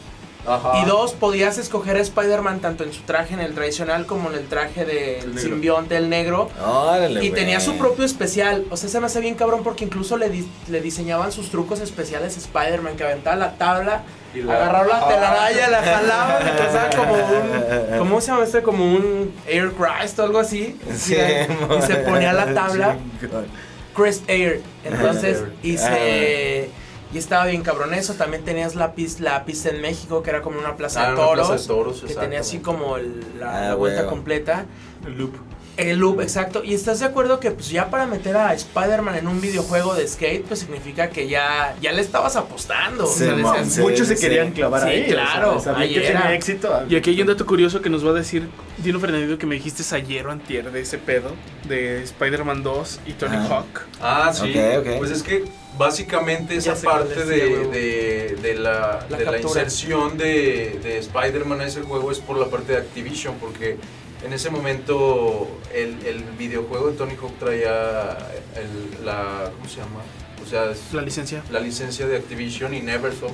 Ajá. Y dos, podías escoger a Spider-Man tanto en su traje en el tradicional como en el traje del negro. simbionte, el negro. Órale, Y tenía su propio especial. O sea, se me hace bien cabrón porque incluso le, di- le diseñaban sus trucos especiales a Spider-Man, que aventaba la tabla, Y la- agarraba la telaraña, la jalaba y pasaba como un. ¿Cómo se llama este? Como un Air Christ o algo así. Sí, y se ponía la tabla. chingón. Crest Air. Entonces, y Ah, se. Y estaba bien cabrón eso. También tenías la pista, la pista en México, que era como una plaza Ah, de una toros. plaza de toros, que tenía así como el- la, Ah, la vuelta completa. El loop. El loop, exacto. Y estás de acuerdo que pues ya para meter a Spider-Man en un videojuego de skate, pues significa que ya, ya le estabas apostando. Sí, o sea, mon, decías, sí. Muchos se sí. querían clavar Sí, ahí. o sea, claro, sabían ahí que era. tenía éxito. Y aquí hay un dato curioso que nos va a decir Dino Fernandito que me dijiste ayer o antier de ese pedo de Spider-Man 2 y Tony. Hawk. Ah, sí. Ok, ok. Pues es que básicamente esa parte de, de, de la, La de la captura. inserción de, de Spider-Man a ese juego es por la parte de Activision, porque en ese momento el, el videojuego de Tony Hawk traía el- la. ¿Cómo se llama? O sea, es La licencia. la licencia de Activision y Neversoft.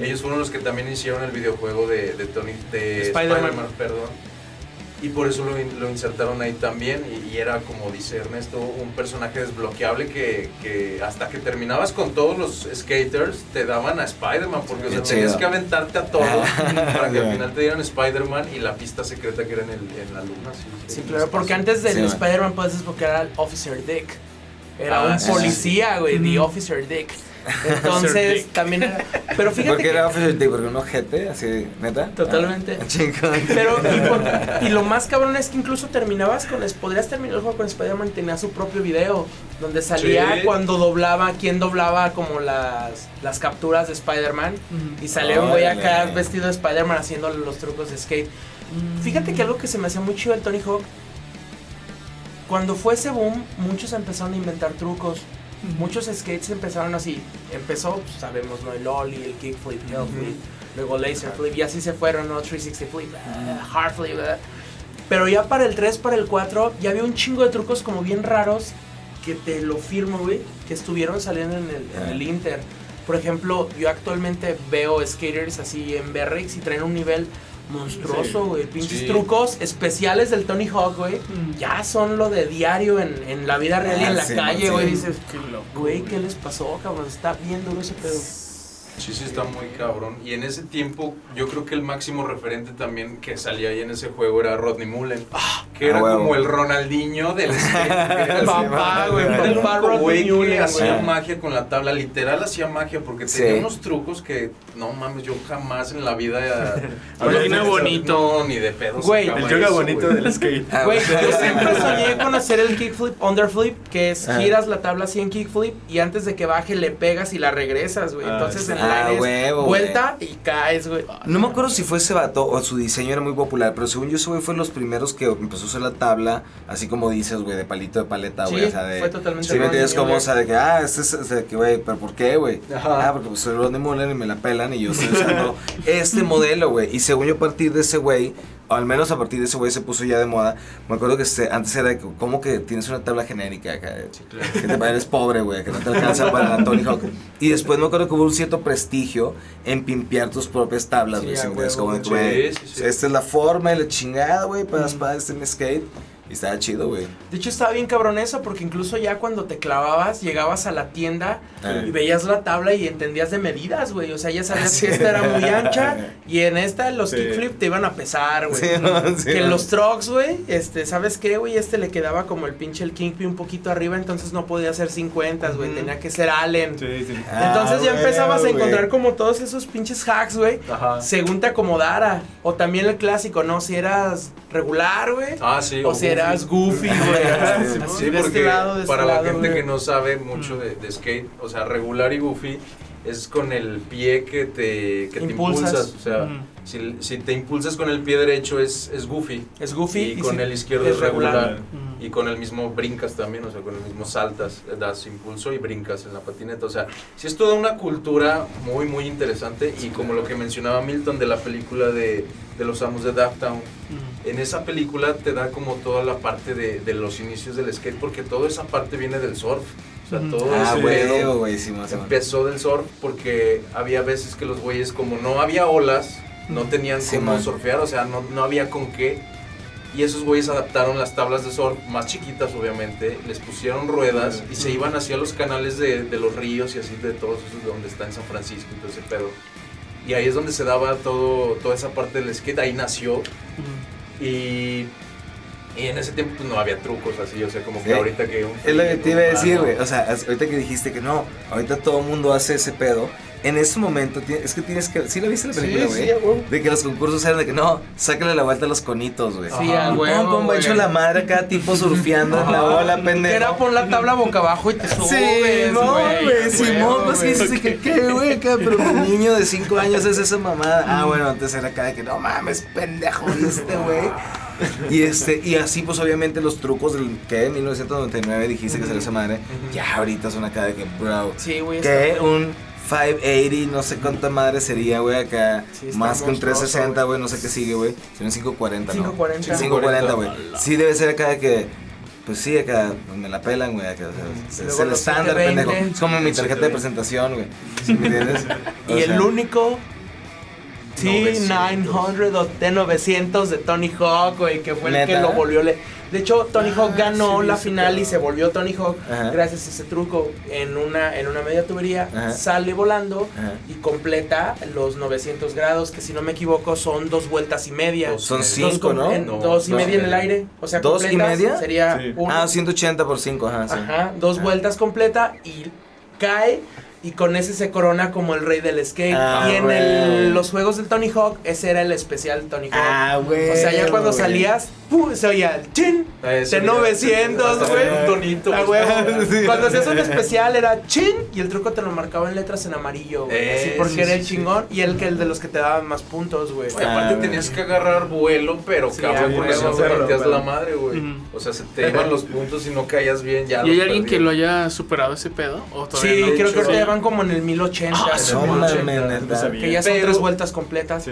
Ellos fueron los que también hicieron el videojuego de, de Tony de Spider-Man. Spider-Man, perdón. Y por eso lo, in- lo insertaron ahí también. Y, y era, como dice Ernesto, un personaje desbloqueable que, que hasta que terminabas con todos los skaters, te daban a Spider-Man. Porque o sea, Qué tenías que aventarte a todos para que al Sí. final te dieran Spider-Man y la pista secreta que era en, el, en la luna. Sí, Sí, claro, porque antes del Sí, man. Spider-Man puedes desbloquear al Officer Dick. Era Ah, un sí, policía, güey, The Ujú. Officer Dick. Entonces, también era. Pero fíjate Porque que. era Officer Dick, porque un ojete, así, neta. Totalmente. Ah, chingón. Pero, y, por- y lo más cabrón es que incluso terminabas con. Podrías terminar el juego con Spider-Man y tenía su propio video. Donde salía Sí. cuando doblaba, quién doblaba como las, las capturas de Spider-Man. Y salía un güey acá vestido de Spider-Man haciendo los trucos de skate. Fíjate que algo que se me hacía muy chido del Tony Hawk. Cuando fue ese boom, muchos empezaron a inventar trucos. Muchos skates empezaron así. Empezó, pues, sabemos, ¿no? El Ollie, el Kickflip, el Flip, luego Laser Flip, y así se fueron, ¿no? 360 Flip, ah, Hard Flip. ah. Pero ya para el 3, para el 4, ya había un chingo de trucos como bien raros que te lo firmo, güey, que estuvieron saliendo en el, en el Inter. Por ejemplo, yo actualmente veo skaters así en BRX y traen un nivel monstruoso, Sí. güey. Pinches Sí. trucos especiales del Tony Hawk, güey. Ya son lo de diario en, en la vida real y Ah, en la sí, calle, sí. güey. Dices, Qué loco. güey, ¿qué les pasó, cabrón? Está bien duro ese pedo. Sí, sí, está muy cabrón. Y en ese tiempo, yo creo que el máximo referente también que salía ahí en ese juego era Rodney Mullen. Que era Ah, como el Ronaldinho del así, Papá, güey, Era el papá único güey que hacía magia con la tabla, literal hacía magia porque Sí. tenía unos trucos que no mames, yo jamás en la vida visto- bonito. No, ni de pedo. Güey, El yoga eso, bonito güey. del skate. Ah, Güey, yo siempre soñé con hacer el kickflip, underflip, que es Ah. giras la tabla así en kickflip y antes de que baje le pegas y la regresas, güey. Ah, Entonces sí. en Ah, es huevo, vuelta y caes, güey. No me acuerdo si fue ese vato o su diseño era muy popular, pero según yo ese güey fue los primeros que empezó usar la tabla, así como dices, güey, de palito de paleta, güey, Sí, o sea, de... fue totalmente Sí, me Rodney como, o sea, de que, ah, este es, o sea, que, güey, pero ¿por qué, güey? Ah, porque pues soy Mullen y me la pelan y yo estoy usando este modelo, güey. Y según yo a partir de ese güey, al menos a partir de ese güey se puso ya de moda, me acuerdo que este, antes era como que tienes una tabla genérica acá, que te eres pobre, güey, que no te alcanza para Tony Hawk. Y después me acuerdo que hubo un cierto prestigio en pimpear tus propias tablas, güey. ¿sí Como güey. esta es la forma y la chingada, güey, para, para este mi skate. Y estaba chido, güey. De hecho estaba bien cabrón eso porque incluso ya cuando te clavabas llegabas a la tienda Ah. y veías la tabla y entendías de medidas, güey. O sea, ya sabías Sí. que esta era muy ancha y en esta los Sí. kickflip te iban a pesar, güey. Sí, no, sí, que en los trucks, güey, este, ¿sabes qué, güey? Este le quedaba como el pinche el kingpin un poquito arriba, entonces no podía hacer 50, güey. Tenía que ser Allen. Sí, sí. Entonces Ah, ya empezabas a encontrar como todos esos pinches hacks, güey. Ajá. Según te acomodara. O también el clásico, ¿no? Si eras regular, güey. Ah, sí. o si eras goofy, güey. Sí, Sí, de porque este lado, de este para la lado, gente güey. que no sabe mucho de, de skate, o sea, regular y goofy es con el pie que te, que te Impulsas. impulsas. O sea, Ujú. Si, si te impulsas con el pie derecho es, es Goofy. Es Goofy. Y, con si- el izquierdo es regular. regular. Mm. Y con el mismo brincas también, o sea, con el mismo saltas, eh, das impulso y brincas en la patineta. O sea, sí es toda una cultura muy, muy interesante. Y como lo que mencionaba Milton de la película de, de los amos de Ducktown, Mm. en esa película te da como toda la parte de, de los inicios del skate, porque toda esa parte viene del surf. O sea, todo Ah, güey, Simón. empezó del surf porque había veces que los güeyes, como no había olas, no tenían Sí, cómo man. surfear, o sea, no, no había con qué. Y esos güeyes adaptaron las tablas de surf, más chiquitas obviamente, les pusieron ruedas y se iban hacia los canales de, de los ríos y así de todos esos donde está en San Francisco y todo ese pedo. Y ahí es donde se daba todo, toda esa parte del skate, ahí nació. Y, y en ese tiempo pues, no había trucos así, o sea, como que Sí. ahorita que... un Es lo que te iba a decir, güey. O sea, ahorita que dijiste que no, ahorita todo el mundo hace ese pedo. En ese momento, es que tienes que. ¿Sí la viste la película, güey? sí. De que los concursos eran de que no, sácale la vuelta a los conitos, güey. Sí, a Y huevo, pum, pum, hecho la madre acá, tipo surfeando en la ola, pendejo. Era pon la tabla boca abajo y te subes, Sí, no, güey. Simón, pues que dices que qué, güey, acá, pero un niño de 5 años es esa mamada. Ah, bueno, antes era acá de que no mames, pendejo, ¿viste, güey? Y este, y así, pues obviamente los trucos del que en 1999 dijiste que salió esa madre, ya ahorita son acá de que, bro, Sí, güey. que un 580, no sé cuánta madre sería, güey, acá, más que un monstruoso, 360, güey, no sé qué sigue, güey, sería un 540, ¿no? 540. 540, güey. Sí debe ser acá que, pues sí, acá pues, me la pelan, güey, acá, es el estándar, 720. pendejo. Es como mi tarjeta de presentación, güey. ¿Sí me entiendes? Y el único 900. T900 o T900 de Tony Hawk, güey, que fue el que lo volvió. Le... De hecho, Tony Ah, Hawk ganó sí, la final y se volvió Tony Hawk Ajá. gracias a ese truco. En una, en una media tubería Ajá. sale volando Ajá. y completa los 900 grados, que si no me equivoco son dos vueltas y media. Dos Son Dos cinco, ¿no? en- No, dos y dos media en el aire. O sea, ¿Dos y media? Sería Sí. uno. Ah, 180 por 5, ajá, sí. Ajá, dos vueltas completa y cae y con ese se corona como el rey del skate. Ah, y en el- los juegos del Tony Hawk, ese era el especial Tony Hawk. Ah, güey. o sea, ya cuando salías, ¡pum! se oía el chin Ah, de video- 900, hasta güey. un tonito. Sí. Cuando hacías un especial era chin y el truco te lo marcaba en letras en amarillo, güey. Eh, así porque sí, era el sí. chingón y el que el de los que te daban más puntos, güey. Aparte Ah, tenías que agarrar vuelo, pero Sí, cabrón, porque no te partías la madre, güey. O sea, se te iban los puntos y no caías bien, ya ¿Y hay alguien que lo haya superado ese pedo? ¿O todavía Sí, no? creo que ahorita ya van como en el 1080. Ah, en el No sí, 1080, mames, no neta. sabía. Que ya son tres vueltas completas.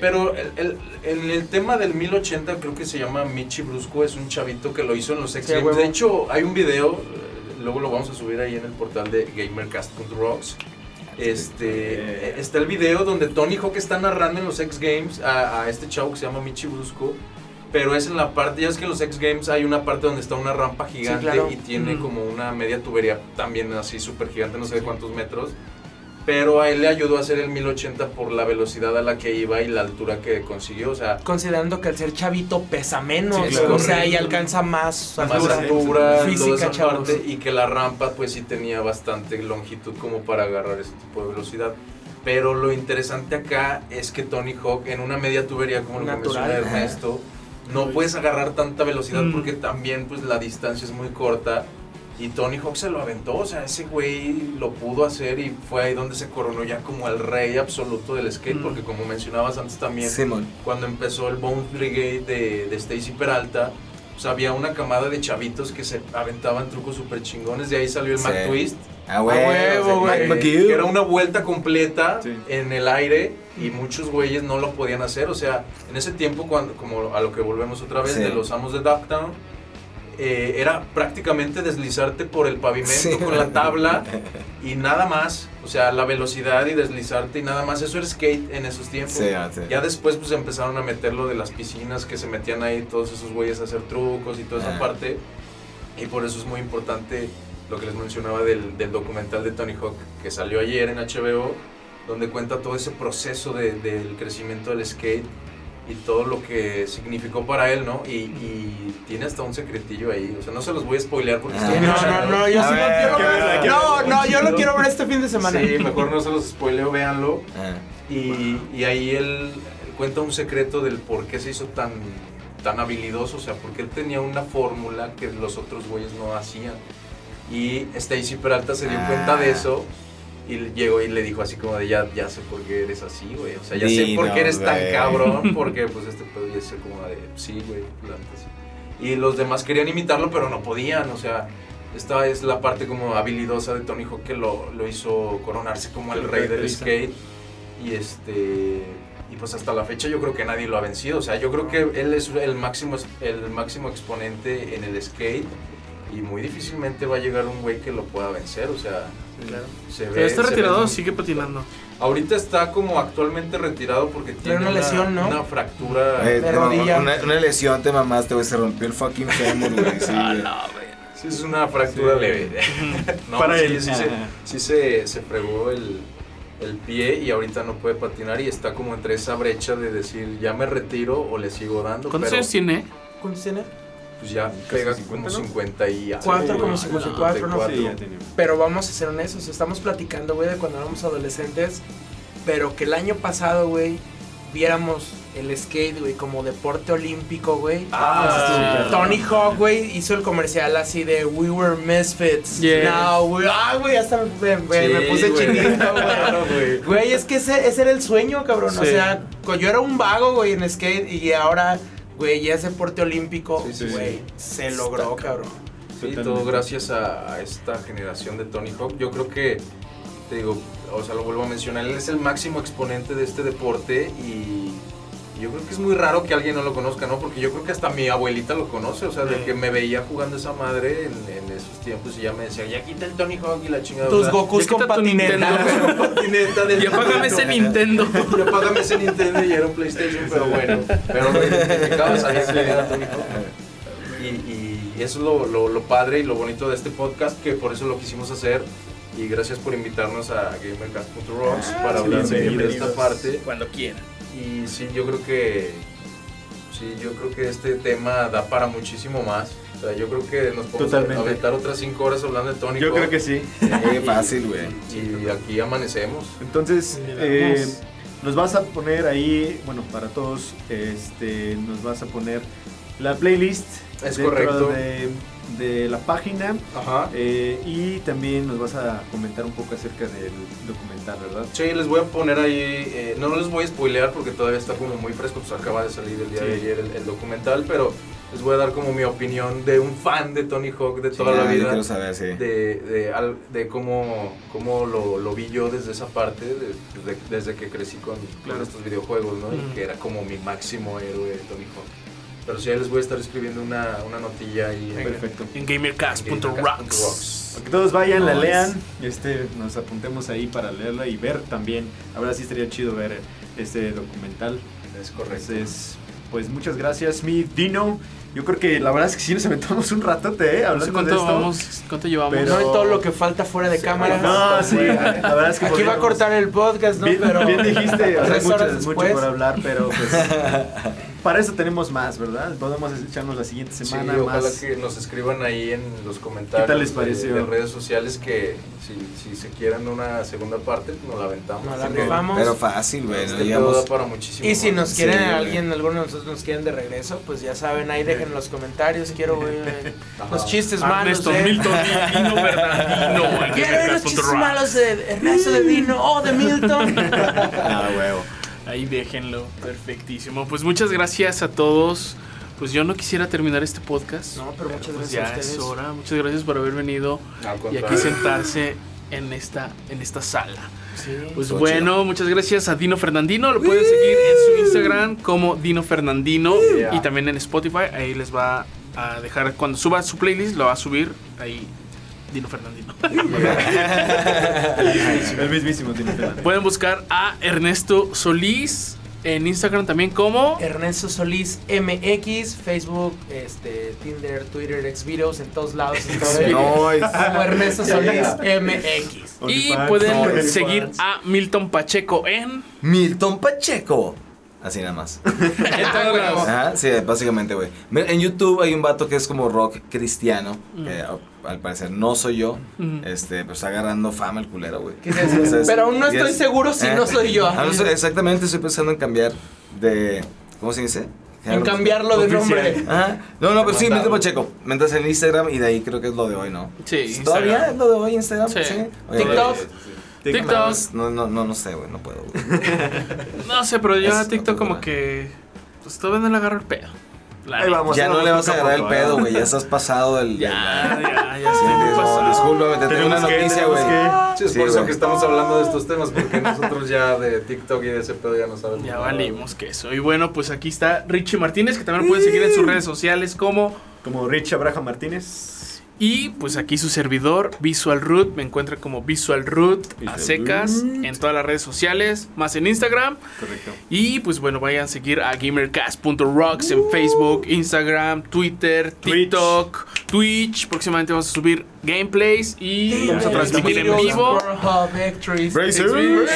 Pero el, el, en el tema del 1080 creo que se llama Michi Brusco, es un chavito que lo hizo en los X Games. De hecho, hay un video, eh, luego lo vamos a subir ahí en el portal de gamercast.rocks. Este, Eh. está el video donde Tony Hawk está narrando en los X Games a, a este chavo que se llama Michi Brusco. Pero es en la parte, ya es que en los X Games hay una parte donde está una rampa gigante claro. y tiene como una media tubería también así súper gigante, no sé de cuántos metros. Pero a él le ayudó a hacer el 1080 por la velocidad a la que iba y la altura que consiguió. O sea, Considerando que al ser chavito pesa menos, Sí, claro. o sea, y alcanza más más altura. altura, toda Física, parte, y que la rampa pues sí tenía bastante longitud como para agarrar ese tipo de velocidad. Pero lo interesante acá es que Tony Hawk en una media tubería como lo menciona Ernesto, no puedes agarrar tanta velocidad Mm. porque también pues la distancia es muy corta. Y Tony Hawk se lo aventó, o sea, ese güey lo pudo hacer y fue ahí donde se coronó ya como el rey absoluto del skate, Mm. porque como mencionabas antes también, cuando empezó el Bones Brigade de, de Stacy Peralta, pues había una camada de chavitos que se aventaban trucos súper chingones. De ahí salió el Sí. Mac Twist. Ah, güey. huevo, güey. que- Mac que era una vuelta completa Sí. en el aire y muchos güeyes no lo podían hacer. O sea, en ese tiempo, cuando, como a lo que volvemos otra vez, Sí. de los amos de Ducktown, eh, era prácticamente deslizarte por el pavimento Sí. con la tabla y nada más. O sea, la velocidad y deslizarte y nada más. Eso era skate en esos tiempos. Sí, ah, sí. Ya después pues empezaron a meter lo de las piscinas que se metían ahí todos esos güeyes a hacer trucos y toda esa Ah. parte. Y por eso es muy importante lo que les mencionaba del, del documental de Tony Hawk que salió ayer en HBO, donde cuenta todo ese proceso de- del crecimiento del skate y todo lo que significó para él, ¿no? Y, y tiene hasta un secretillo ahí. O sea, no se los voy a spoilear porque Ah. estoy No, no, no, yo sí lo quiero ¿qué ver. No, no, yo lo quiero ver este fin de semana. Sí, mejor no se los spoileo, véanlo. Ah. Y, y ahí él, él cuenta un secreto del por qué se hizo tan, tan habilidoso, o sea, porque él tenía una fórmula que los otros güeyes no hacían. Y Stacy Peralta se dio Ah. cuenta de eso Y llegó y le dijo así como de ya, ya sé por qué eres así, güey. O sea, ya sé por qué eres tan cabrón. Porque pues este pedo ya sé como de sí, güey. la neta sí". Y los demás querían imitarlo, pero no podían. O sea, esta es la parte como habilidosa de Tony Hawk que lo, lo hizo coronarse como el rey del skate. Y este. Y pues hasta la fecha yo creo que nadie lo ha vencido. O sea, yo creo que él es el máximo, el máximo exponente en el skate. Y muy difícilmente va a llegar un güey que lo pueda vencer. O sea, se ve. Pero está se ve retirado, muy- sigue patinando. Ahorita está como actualmente retirado porque tiene una lesión, ¿no? Una fractura. Eh, de no, rodilla. Una, una lesión te mamaste, güey. Se rompió el fucking fémur, güey. Sí, güey. Sí, es una fractura Sí. leve. no, Para sí, él. sí, se, sí se, se fregó el, el pie y ahorita no puede patinar y está como entre esa brecha de decir ya me retiro o le sigo dando. ¿Cuántos años tiene? ¿Cuántos tiene? Pues ya pega 50, como ¿no? 50 y algo, Cuatro, güey. como 54, ¿no? Sí. Pero vamos a ser honestos, estamos platicando, güey, de cuando éramos adolescentes, pero que el año pasado, güey, viéramos el skate, güey, como deporte olímpico, güey. Ah, sí. Tony Hawk, güey, hizo el comercial así de We were misfits. Yes. Now, we... Ah, güey, hasta me, me- me Sí, puse güey. chinito, Claro, güey. güey. Güey, es que ese, ese era el sueño, cabrón. O Sí. sea, cu- yo era un vago, güey, en skate y ahora, güey, ya es deporte olímpico, Sí, sí, güey, se logró, cabrón. Sí, todo gracias a, a esta generación de Tony Hawk. Yo creo que, te digo, o sea, lo vuelvo a mencionar, él es el máximo exponente de este deporte y yo creo que es muy raro que alguien no lo conozca, ¿no? Porque yo creo que hasta mi abuelita lo conoce, o sea, de que me veía jugando esa madre en, en esos tiempos y ya me decía, ya quita el Tony Hawk y la chingada. Tus Gokus con patineta. Patineta del Y apágame ese. Nintendo. Y apágame ese Nintendo y era un PlayStation, pero bueno. Pero lo identificaba, sabía que era Tony Hawk. Y, y eso es lo, lo, lo padre y lo bonito de este podcast, que por eso lo quisimos hacer. Y gracias por invitarnos a GamerCast.rocks para sí, hablar de, esta parte. Cuando quiera. Y sí, yo creo que sí, yo creo que este tema da para muchísimo más. O sea, yo creo que nos podemos Totalmente. aventar otras 5 horas hablando de Tony Yo creo que sí. Fácil, güey. Y, y aquí amanecemos. Entonces, eh, nos vas a poner ahí, bueno, para todos, este, nos vas a poner la playlist Es correcto. De, de la página Ajá. eh, y también nos vas a comentar un poco acerca del documental, ¿verdad? Sí, les voy a poner ahí, eh, no les voy a spoilear porque todavía está como muy fresco, pues acaba de salir el día de ayer el, el documental, pero les voy a dar como mi opinión de un fan de Tony Hawk de toda Sí, la ah, vida. quiero saber, sí. De, de, de cómo, cómo lo, lo vi yo desde esa parte, de- de- desde que crecí con, con estos videojuegos, ¿no? Y que era como mi máximo héroe Tony Hawk. Pero sí, les voy a estar escribiendo una, una notilla ahí. en- Perfecto. En gamercast.rocks. Para que todos vayan, la lean, este, nos apuntemos ahí para leerla y ver también. Ahora sí estaría chido ver este documental. Es correcto. Entonces, pues muchas gracias, mi Dino. Yo creo que la verdad es que sí nos aventamos un ratote, ¿eh? No Hablando sé de cuánto, esto. vamos, cuánto llevamos. Pero- No en todo lo que falta fuera de cámara. No, sí, la verdad es que Aquí va a podríamos- cortar el podcast, ¿no? Bien, Pero bien dijiste, o sea, mucho, por hablar, pero pues para eso tenemos más, ¿verdad? Podemos echarnos la siguiente Sí, semana ojalá más. que nos escriban ahí en los comentarios ¿Qué tal les de- pareció? De, redes sociales que si, si se quieren una segunda parte, nos la aventamos. Nos la rifamos. Pero fácil, güey. este no pedo digamos- da para muchísimo Y si nos quieren, Sí, güey. alguien, alguno de nosotros nos quieren de regreso, pues ya saben, ahí dejen en los comentarios. Quiero güey, los chistes Ernesto malos. de- Milton y Dino Bernardino. Quiero ver los chistes malos de Ernesto de Dino o de Milton. Ah, huevo. Ahí déjenlo. Perfectísimo. Pues muchas gracias a todos. Pues yo no quisiera terminar este podcast. No, pero muchas Pues gracias a ya es ustedes. hora. Muchas gracias por haber venido y aquí sentarse en esta, en esta sala. Sí. Pues bueno, muchas gracias a Dino Fernandino. Lo pueden seguir en su Instagram como Dino Fernandino Yeah. y también en Spotify. Ahí les va a dejar, cuando suba su playlist, lo va a subir ahí Dino Fernandino. El mismísimo tiene Fernández. Pueden buscar a Ernesto Solís en Instagram también como... Ernesto Solís MX, Facebook, este, Tinder, Twitter, Xvideos, en todos lados. estoy No, es- como Ernesto Solís MX. Y pueden seguir a Milton Pacheco en... Milton Pacheco. Así nada más. en todos lados. Ajá, sí, básicamente, güey. En YouTube hay un vato que es como rock cristiano, que a- al parecer no soy yo. Ujú. Este, pues está agarrando fama el culero, güey. Pero aún no estoy es- seguro si eh, no soy yo. ah, no sé, exactamente, estoy pensando en cambiar de. ¿Cómo se dice? En cambiarlo de nombre. Ajá. No, no, pero sí, Milton Pacheco. Mientras en Instagram y de ahí creo que es lo de hoy, ¿no? Sí, ¿Todavía Instagram. es lo de hoy Instagram? Sí. Oye, TikTok. TikTok. No, no, no, no sé, güey, no puedo. güey. No sé, pero yo a TikTok como que. Pues todavía no le agarro el pedo. La Ahí vamos. Ya no le vas a agarrar el poco, ¿eh? pedo, güey. Ya estás pasado del. Ya, ya, ya Sí, no, discúlpame, te tengo una noticia, güey. que- Sí, es Sí, por eso que estamos hablando de estos temas, porque nosotros ya de TikTok y de ese pedo ya no sabemos. Ya valimos que eso. Y bueno, pues aquí está Richie Martínez, que también lo pueden seguir en sus redes sociales como. Como Rich Abraham Martínez. Y pues aquí su servidor, Visual Root. Me encuentra como Visual Root a Visual secas Root. en todas las redes sociales, más en Instagram. Correcto. Y pues bueno, vayan a seguir a gamercast.rocks en Facebook, Instagram, Twitter, Twitch. TikTok, Twitch. Próximamente vamos a subir gameplays y vamos a transmitir en vivo.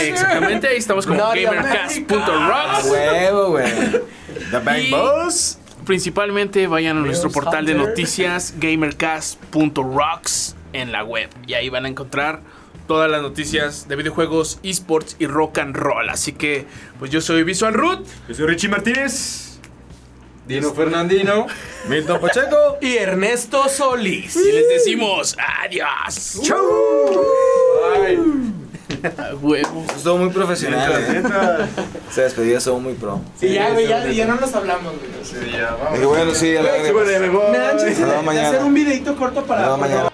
Exactamente, ahí estamos como A gamercast.rocks. huevo, güey. The Bang Y- Boss. Principalmente vayan a nuestro portal de noticias gamercast.rocks en la web y ahí van a encontrar todas las noticias de videojuegos, esports y rock and roll. Así que pues yo soy Visual Root. Yo soy Richie Martínez. Dino Fernandino. Milton Pacheco. Y Ernesto Solís. Y les decimos adiós. Ay. A huevo. Estuvo muy profesional, eh. Se despedía, estuvo muy pro. Sí, ya, güey, ya, ya no nos hablamos, güey. Sí, ya, vamos. Dije, bueno, sí, a la Sí, bueno, ya me voy. ¿Me dan chance Nos vemos de mañana. hacer un videito corto para... Mañana.